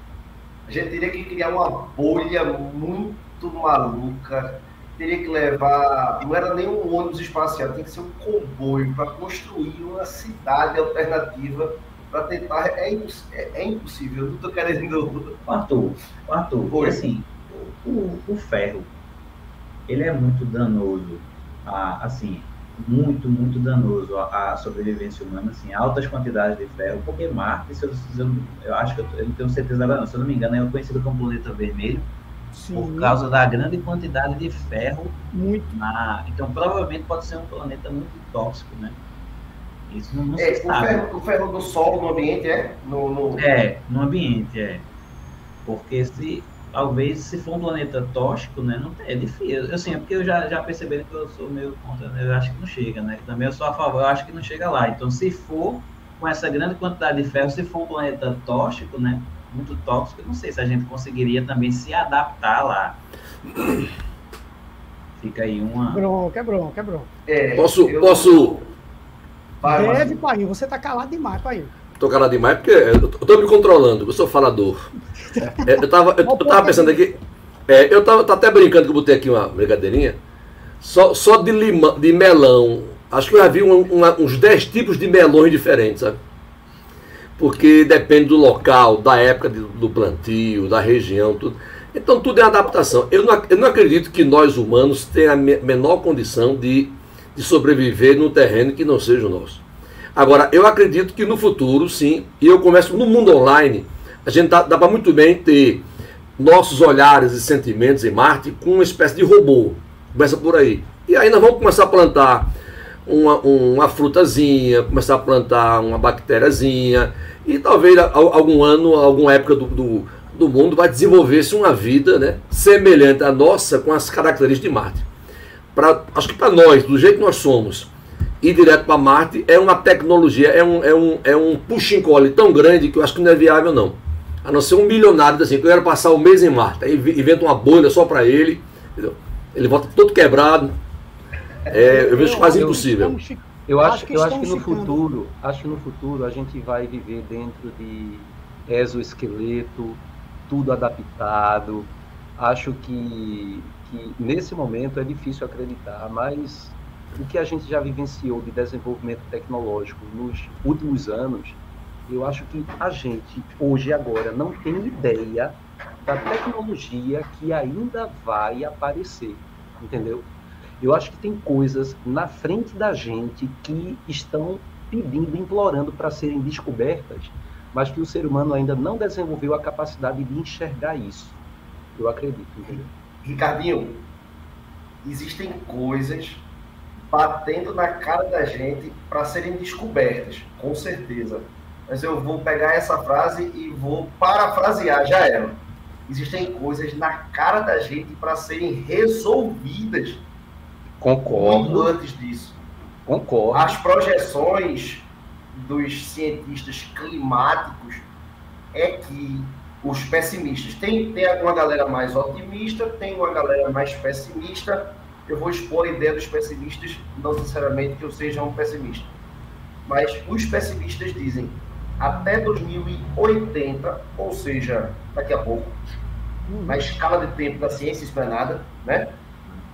A gente teria que criar uma bolha muito maluca, teria que levar, não era nem um ônibus espacial, tem que ser um comboio para construir uma cidade alternativa para tentar. É, imposs- é, é impossível, eu não estou querendo. Arthur, Arthur, Oi. assim, o, o- o ferro, ele é muito danoso, a, assim, muito, muito danoso à, à sobrevivência humana, assim, altas quantidades de ferro, porque Marte, se eu, se eu, eu acho que eu, eu não tenho certeza agora não, se eu não me engano, é conhecido como planeta vermelho, Sim, por causa da grande quantidade de ferro muito. na... Então, provavelmente pode ser um planeta muito tóxico, né? Isso não, não É, se o, sabe. ferro, o ferro do solo no ambiente é? No, no- É, no ambiente, é. Porque se talvez se for um planeta tóxico, né, não é difícil. Eu assim, é porque eu já, já percebi que eu sou meio contra, né, eu acho que não chega, né? Também eu sou a favor, eu acho que não chega lá. Então, se for com essa grande quantidade de ferro, se for um planeta tóxico, né, muito tóxico, eu não sei se a gente conseguiria também se adaptar lá. Fica aí uma Bronca, é bronca, é bronca. é, Posso, eu- posso. Vai, vai. Deve, Painho. Você tá calado demais, Painho. Tô calado demais porque eu tô me controlando, eu sou falador. É, eu, tava, eu, eu tava pensando aqui. é, eu tava, tava até brincando que eu botei aqui uma brincadeirinha. Só, só de, lima, de melão. Acho que eu já vi um- uma- uns 10 tipos de melões diferentes, sabe? Porque depende do local, da época de- do plantio, da região, tudo. Então tudo é adaptação. Eu não, eu não acredito que nós humanos tenhamos a menor condição de, de sobreviver num terreno que não seja o nosso. Agora, eu acredito que no futuro, sim, e eu começo no mundo online, a gente dá, dá para muito bem ter nossos olhares e sentimentos em Marte com uma espécie de robô. Começa por aí. E aí nós vamos começar a plantar uma, uma frutazinha, começar a plantar uma bactériazinha, e talvez algum ano, alguma época do, do, do mundo vai desenvolver-se uma vida né, semelhante à nossa com as características de Marte. Pra, acho que para nós, do jeito que nós somos, ir direto para Marte é uma tecnologia, é um, é um, é um push tão grande que eu acho que não é viável não. A não ser um milionário assim, que eu quero passar o um mês em Marte, aí inventa uma bolha só para ele, entendeu? ele volta todo quebrado. É, eu vejo quase impossível. Eu acho, eu acho que no futuro, acho que no futuro a gente vai viver dentro de exoesqueleto, tudo adaptado. Acho que, que nesse momento é difícil acreditar, mas o que a gente já vivenciou de desenvolvimento tecnológico nos últimos anos, eu acho que a gente, hoje agora, não tem ideia da tecnologia que ainda vai aparecer, entendeu? Eu acho que tem coisas na frente da gente que estão pedindo, implorando para serem descobertas, mas que o ser humano ainda não desenvolveu a capacidade de enxergar isso. Eu acredito, entendeu? Ricardinho, existem coisas batendo na cara da gente para serem descobertas, com certeza. Mas eu vou pegar essa frase e vou parafrasear já ela. Existem coisas na cara da gente para serem resolvidas. Concordo. Muito antes disso. Concordo. As projeções dos cientistas climáticos é que os pessimistas tem tem uma galera mais otimista, tem uma galera mais pessimista. Eu vou expor a ideia dos pessimistas, não necessariamente que eu seja um pessimista. Mas os pessimistas dizem até 2080, ou seja, daqui a pouco, na escala de tempo da ciência explanada, né?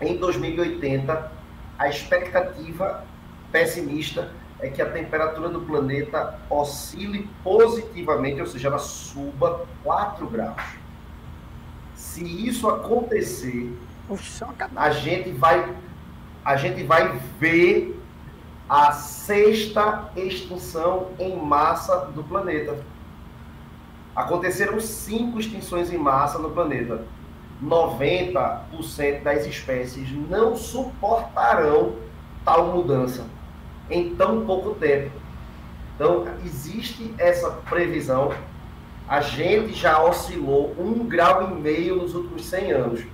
Em 2080, a expectativa pessimista é que a temperatura do planeta oscile positivamente, ou seja, ela suba 4 graus. Se isso acontecer, a gente vai a gente vai ver a sexta extinção em massa do planeta. Aconteceram cinco extinções em massa no planeta. 90% das espécies não suportarão tal mudança em tão pouco tempo. Então, existe essa previsão. A gente já oscilou um grau e meio nos últimos 100 anos,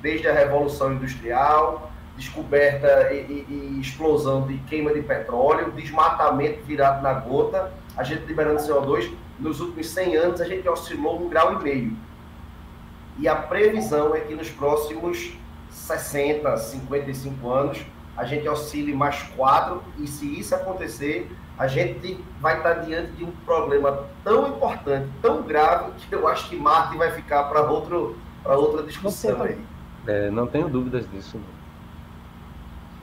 desde a Revolução Industrial, descoberta e, e, e explosão de queima de petróleo, desmatamento virado na gota, a gente liberando CO2. Nos últimos 100 anos, a gente oscilou um grau e meio. E a previsão é que nos próximos 60, 55 anos, a gente oscile mais quatro, e se isso acontecer, a gente vai estar diante de um problema tão importante, tão grave, que eu acho que Marte vai ficar para outra discussão aí. É, não tenho dúvidas disso.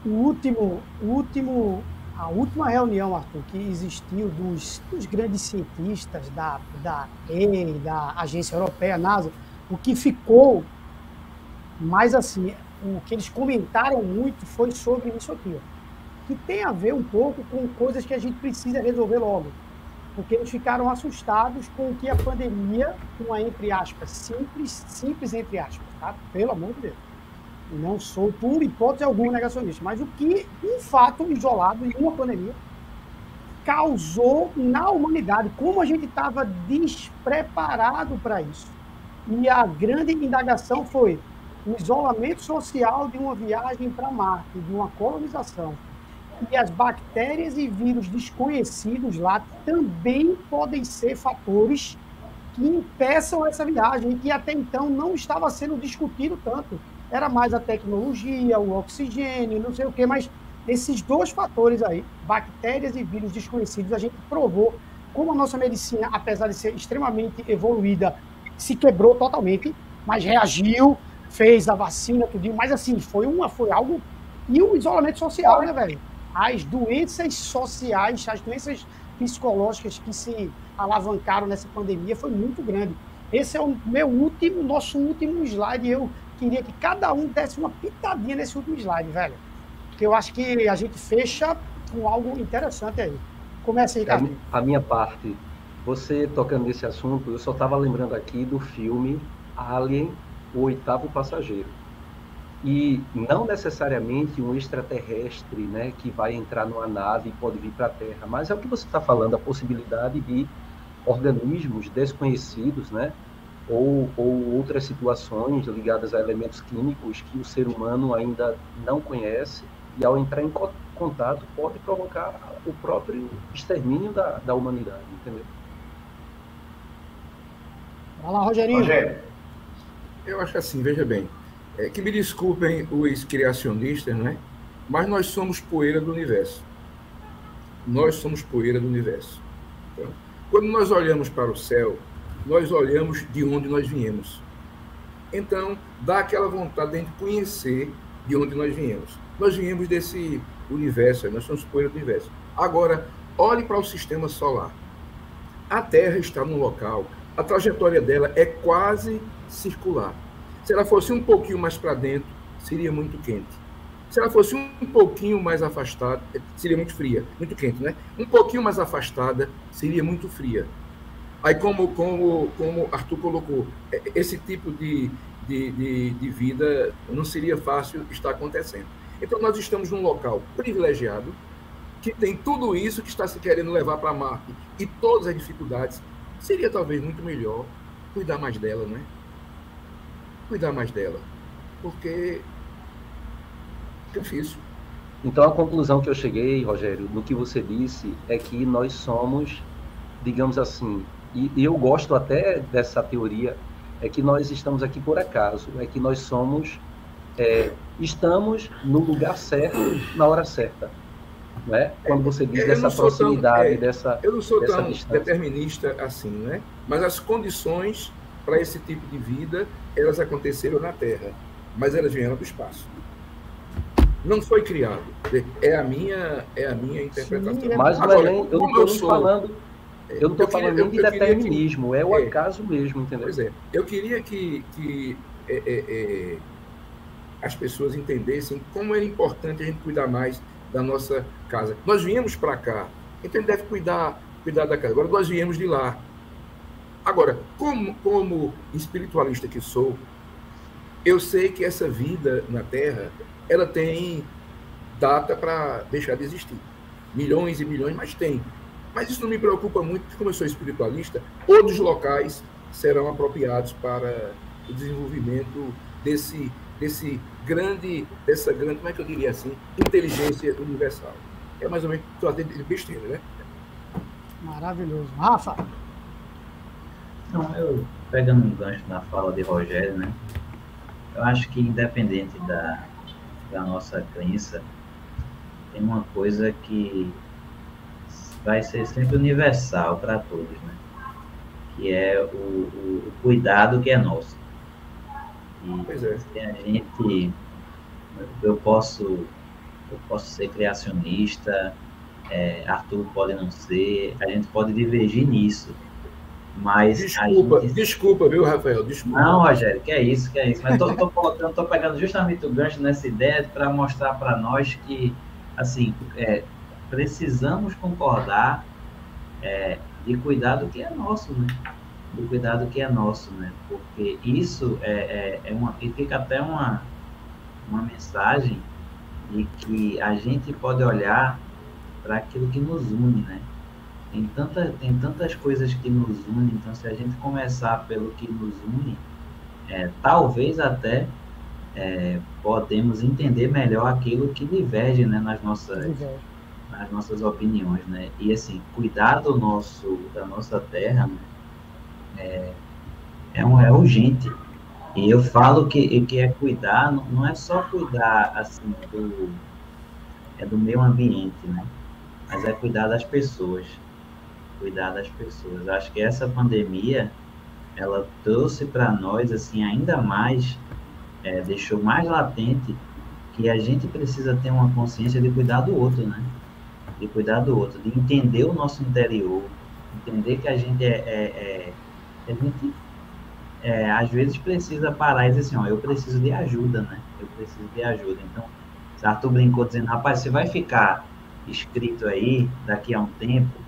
O último, o último, a última reunião, Arthur, que existiu dos, dos grandes cientistas da, da EI, da Agência Europeia, NASA, o que ficou mais assim, o que eles comentaram muito foi sobre isso aqui, ó, que tem a ver um pouco com coisas que a gente precisa resolver logo. Porque eles ficaram assustados com o que a pandemia, uma entre aspas, simples, simples entre aspas, tá? Pelo amor de Deus. Não sou, por hipótese alguma, negacionista, mas o que um fato isolado em uma pandemia causou na humanidade, como a gente estava despreparado para isso. E a grande indagação foi o isolamento social de uma viagem para Marte, de uma colonização. E as bactérias e vírus desconhecidos lá também podem ser fatores que impeçam essa viagem, que até então não estava sendo discutido tanto. Era mais a tecnologia, o oxigênio, não sei o quê, mas esses dois fatores aí, bactérias e vírus desconhecidos, a gente provou como a nossa medicina, apesar de ser extremamente evoluída, se quebrou totalmente, mas reagiu, fez a vacina, tudo, mas assim, foi uma, foi algo. E o isolamento social, né, velho? As doenças sociais, as doenças psicológicas que se alavancaram nessa pandemia foi muito grande. Esse é o meu último, nosso último slide. Eu queria que cada um desse uma pitadinha nesse último slide, velho. Porque eu acho que a gente fecha com algo interessante aí. Comece aí, Ricardo. A, a minha parte, você tocando nesse assunto, eu só estava lembrando aqui do filme Alien, o oitavo passageiro. E não necessariamente um extraterrestre né, que vai entrar numa nave e pode vir para a Terra, mas é o que você está falando, a possibilidade de organismos desconhecidos, né, ou, ou outras situações ligadas a elementos químicos que o ser humano ainda não conhece, e ao entrar em contato pode provocar o próprio extermínio da, da humanidade, entendeu? Vai lá, Rogerinho. Rogério. Eu acho assim, veja bem, é, que me desculpem os criacionistas, né? mas nós somos poeira do universo. Nós somos poeira do universo. Então, quando nós olhamos para o céu, nós olhamos de onde nós viemos. Então, dá aquela vontade de conhecer de onde nós viemos. Nós viemos desse universo, nós somos poeira do universo. Agora, olhe para o sistema solar. A Terra está num local, a trajetória dela é quase circular. Se ela fosse um pouquinho mais para dentro, seria muito quente. Se ela fosse um pouquinho mais afastada, seria muito fria, muito quente, né? Um pouquinho mais afastada, seria muito fria. Aí, como, como, como Arthur colocou, é, esse tipo de, de, de, de vida não seria fácil estar acontecendo. Então, nós estamos num local privilegiado, que tem tudo isso que está se querendo levar para Marte e todas as dificuldades. Seria talvez muito melhor cuidar mais dela, né? Cuidar mais dela. Porque é difícil. Então, a conclusão que eu cheguei, Rogério, no que você disse, é que nós somos, digamos assim, e, e eu gosto até dessa teoria, é que nós estamos aqui por acaso, é que nós somos é, estamos no lugar certo, na hora certa. Né? Quando você diz eu dessa proximidade, tão, é, dessa. Eu não sou tão distância. determinista assim, né? Mas as condições para esse tipo de vida, elas aconteceram na Terra, mas elas vieram do espaço. Não foi criado. É a minha, é a minha interpretação. Sim, mas Agora, eu não estou falando. Eu não estou falando nem de determinismo, que, é o é, acaso mesmo, entendeu? Pois é. Eu queria que, que é, é, é as pessoas entendessem como era importante a gente cuidar mais da nossa casa. Nós viemos para cá, então ele deve cuidar, cuidar da casa. Agora nós viemos de lá. Agora, como, como espiritualista que sou, eu sei que essa vida na Terra, ela tem data para deixar de existir. Milhões e milhões, mas tem. Mas isso não me preocupa muito, porque como eu sou espiritualista, outros locais serão apropriados para o desenvolvimento desse desse grande, dessa grande, como é que eu diria assim, inteligência universal. É mais ou menos só de besteira, né? Maravilhoso. Rafa? Não, eu, pegando um gancho na fala de Rogério, né? Eu acho que independente da, da nossa crença, tem uma coisa que vai ser sempre universal para todos, né? Que é o, o, o cuidado que é nosso. E pois é. a gente, eu posso, eu posso ser criacionista, é, Arthur pode não ser, a gente pode divergir nisso. Mas desculpa, gente... desculpa, viu, Rafael? Desculpa. Não, Rogério, que é isso, que é isso. Mas tô, tô, colocando, tô pegando justamente o gancho nessa ideia para mostrar para nós que, assim, é, precisamos concordar é, e cuidar do que é nosso, né? do cuidado que é nosso, né? Porque isso é, é, é uma, e fica até uma, uma mensagem de que a gente pode olhar para aquilo que nos une, né? Tem, tanta, tem tantas coisas que nos unem, então se a gente começar pelo que nos une, é, talvez até é, podemos entender melhor aquilo que diverge né, nas, nossas, nas nossas opiniões, né? E assim, cuidar do nosso, da nossa terra, né? é, é, um, é urgente. E eu falo que, que é cuidar, não, não é só cuidar assim do, é do meio ambiente, né? Mas é cuidar das pessoas. Cuidar das pessoas. Acho que essa pandemia ela trouxe para nós assim ainda mais, é, deixou mais latente que a gente precisa ter uma consciência de cuidar do outro, né? De cuidar do outro, de entender o nosso interior, entender que a gente é, é, é a gente é, às vezes precisa parar e dizer assim, ó, eu preciso de ajuda, né? Eu preciso de ajuda. Então, Arthur brincou dizendo, rapaz, você vai ficar escrito aí daqui a um tempo,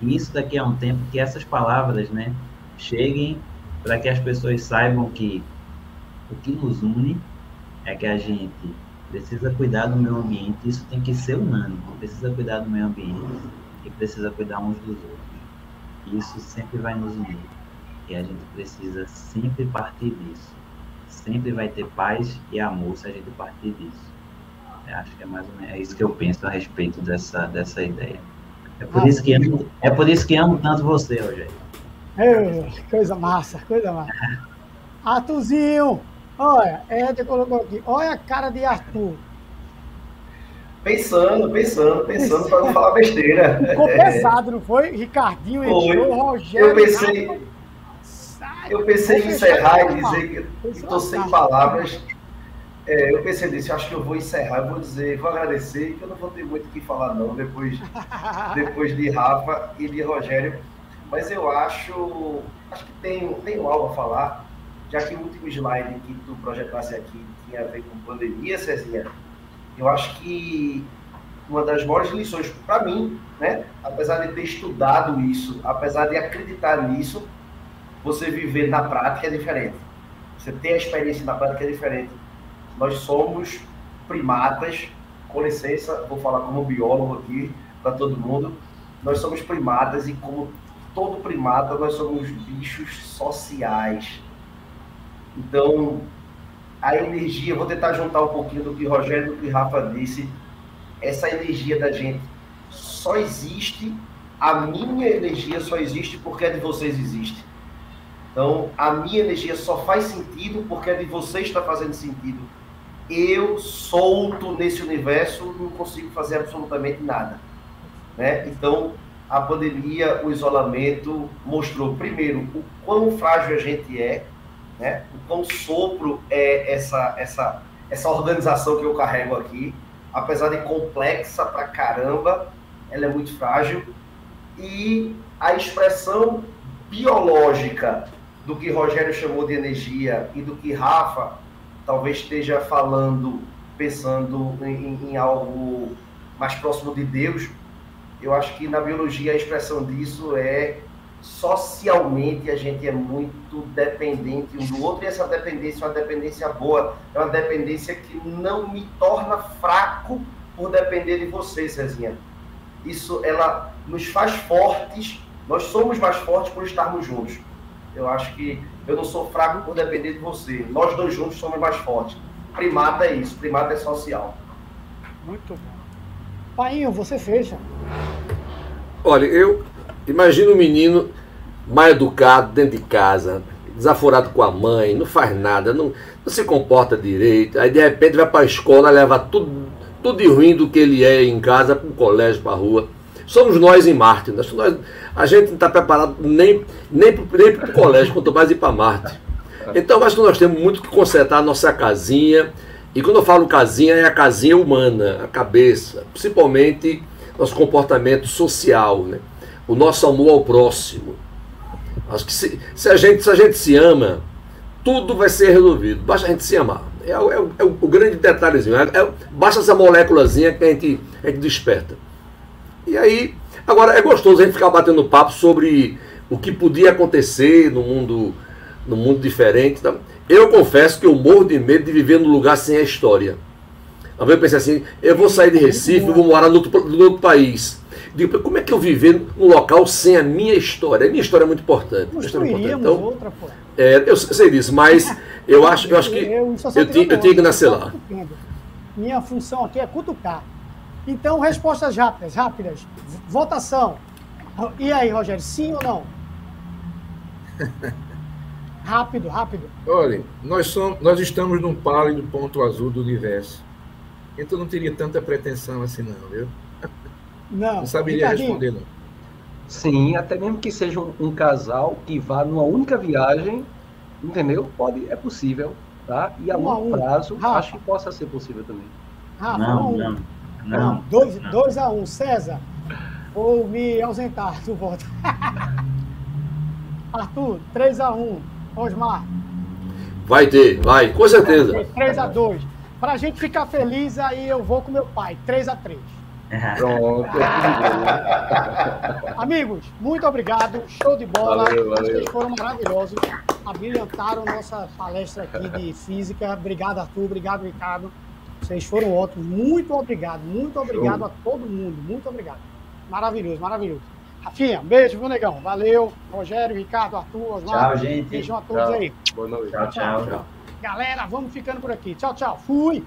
e isso daqui a um tempo, que essas palavras, né, cheguem para que as pessoas saibam que o que nos une é que a gente precisa cuidar do meio ambiente, isso tem que ser unânime, precisa cuidar do meio ambiente e precisa cuidar uns dos outros. Isso sempre vai nos unir. E a gente precisa sempre partir disso. Sempre vai ter paz e amor se a gente partir disso. Eu acho que é mais ou menos é isso que eu penso a respeito dessa, dessa ideia. É por, ah, isso que amo, é por isso que amo tanto você, Rogério. Coisa massa, coisa massa. Arthurzinho, olha, Ed colocou aqui, olha a cara de Arthur. Pensando, pensando, pensando para não falar besteira. Ficou pesado, não foi? Ricardinho entrou, Rogério. Eu pensei, eu pensei em encerrar e dizer que estou sem palavras. É, eu pensei nisso, acho que eu vou encerrar, eu vou dizer, vou agradecer, que eu não vou ter muito o que falar não, depois, depois de Rafa e de Rogério. Mas eu acho, acho que tem, tem algo a falar, já que o último slide que tu projetasse aqui tinha a ver com pandemia, Cezinha, eu acho que uma das maiores lições para mim, né, apesar de ter estudado isso, apesar de acreditar nisso, você viver na prática é diferente. Você ter a experiência na prática é diferente. Nós somos primatas, com licença, vou falar como biólogo aqui para todo mundo. Nós somos primatas e como todo primata, nós somos bichos sociais. Então, a energia, vou tentar juntar um pouquinho do que Rogério e do que Rafa disse. Essa energia da gente só existe, a minha energia só existe porque a de vocês existe. Então, a minha energia só faz sentido porque a de vocês está fazendo sentido. Eu, solto nesse universo, não consigo fazer absolutamente nada. Né? Então, a pandemia, o isolamento, mostrou, primeiro, o quão frágil a gente é, né? o quão sopro é essa, essa, essa organização que eu carrego aqui. Apesar de complexa pra caramba, ela é muito frágil. E a expressão biológica do que Rogério chamou de energia e do que Rafa talvez esteja falando, pensando em, em algo mais próximo de Deus, eu acho que na biologia a expressão disso é socialmente a gente é muito dependente um do outro e essa dependência é uma dependência boa, é uma dependência que não me torna fraco por depender de você, Cezinha. Isso, ela nos faz fortes, nós somos mais fortes por estarmos juntos. Eu acho que eu não sou fraco por depender de você. Nós dois juntos somos mais fortes. Primata é isso, primata é social. Muito bom. Painho, você fecha. Olha, eu imagino um menino mal educado dentro de casa, desaforado com a mãe, não faz nada, não, não se comporta direito. Aí de repente vai para a escola, leva tudo, tudo de ruim do que ele é em casa, para o colégio, para a rua. Somos nós em Marte. Nós, nós, a gente não está preparado nem, nem para o colégio, quanto mais ir para Marte. Então, acho que nós temos muito que consertar a nossa casinha. E quando eu falo casinha, é a casinha humana, a cabeça, principalmente nosso comportamento social, né? O nosso amor ao próximo. Acho que se, se, a gente, se a gente se ama, tudo vai ser resolvido. Basta a gente se amar. É, é, é o, o, grande detalhezinho. É, é, basta essa moléculazinha que a gente, a gente desperta. E aí, agora é gostoso a gente ficar batendo papo sobre o que podia acontecer no mundo, no mundo diferente. Tá? Eu confesso que eu morro de medo de viver num lugar sem a história. Uma vez eu pensei assim, eu vou sair de Recife, vou morar no outro, no outro país. Digo, como é que eu viver num local sem a minha história? A minha história é muito importante. É importante. Então, outra, pô. É, eu sei disso, mas eu acho, eu acho que eu, eu, eu, tinha, eu tinha que nascer lá. Minha função aqui é cutucar. Então, respostas rápidas, rápidas. Votação. E aí, Rogério, sim ou não? rápido, rápido. Olha, nós, somos, nós estamos num pálido ponto azul do universo. Então não teria tanta pretensão assim, não, viu? Não. Não saberia responder, não. Sim, até mesmo que seja um, um, casal que vá numa única viagem, entendeu? Pode, é possível, tá? E a longo a um. prazo, Rafa. acho que possa ser possível também. Rafa, não, não. Não. 2 dois, a 1 um. César, vou me ausentar do voto. Arthur, 3 a 1 um. Osmar. Vai ter, vai, com certeza. 3x2. Pra gente ficar feliz, aí eu vou com meu pai. 3x3. Pronto. Amigos, muito obrigado. Show de bola. Valeu, valeu. Vocês foram maravilhosos. Abrilhantaram nossa palestra aqui de física. Obrigado, Arthur. Obrigado, Ricardo. Vocês foram ótimos. Muito obrigado. Muito obrigado a todo mundo. Muito obrigado. Maravilhoso, maravilhoso. Rafinha, beijo, viu, negão? Valeu. Rogério, Ricardo, Arthur, Osmar. Tchau, gente. Beijão a todos Tchau. aí. Boa noite. Tchau, tchau. Galera, vamos ficando por aqui. Tchau, tchau. Fui.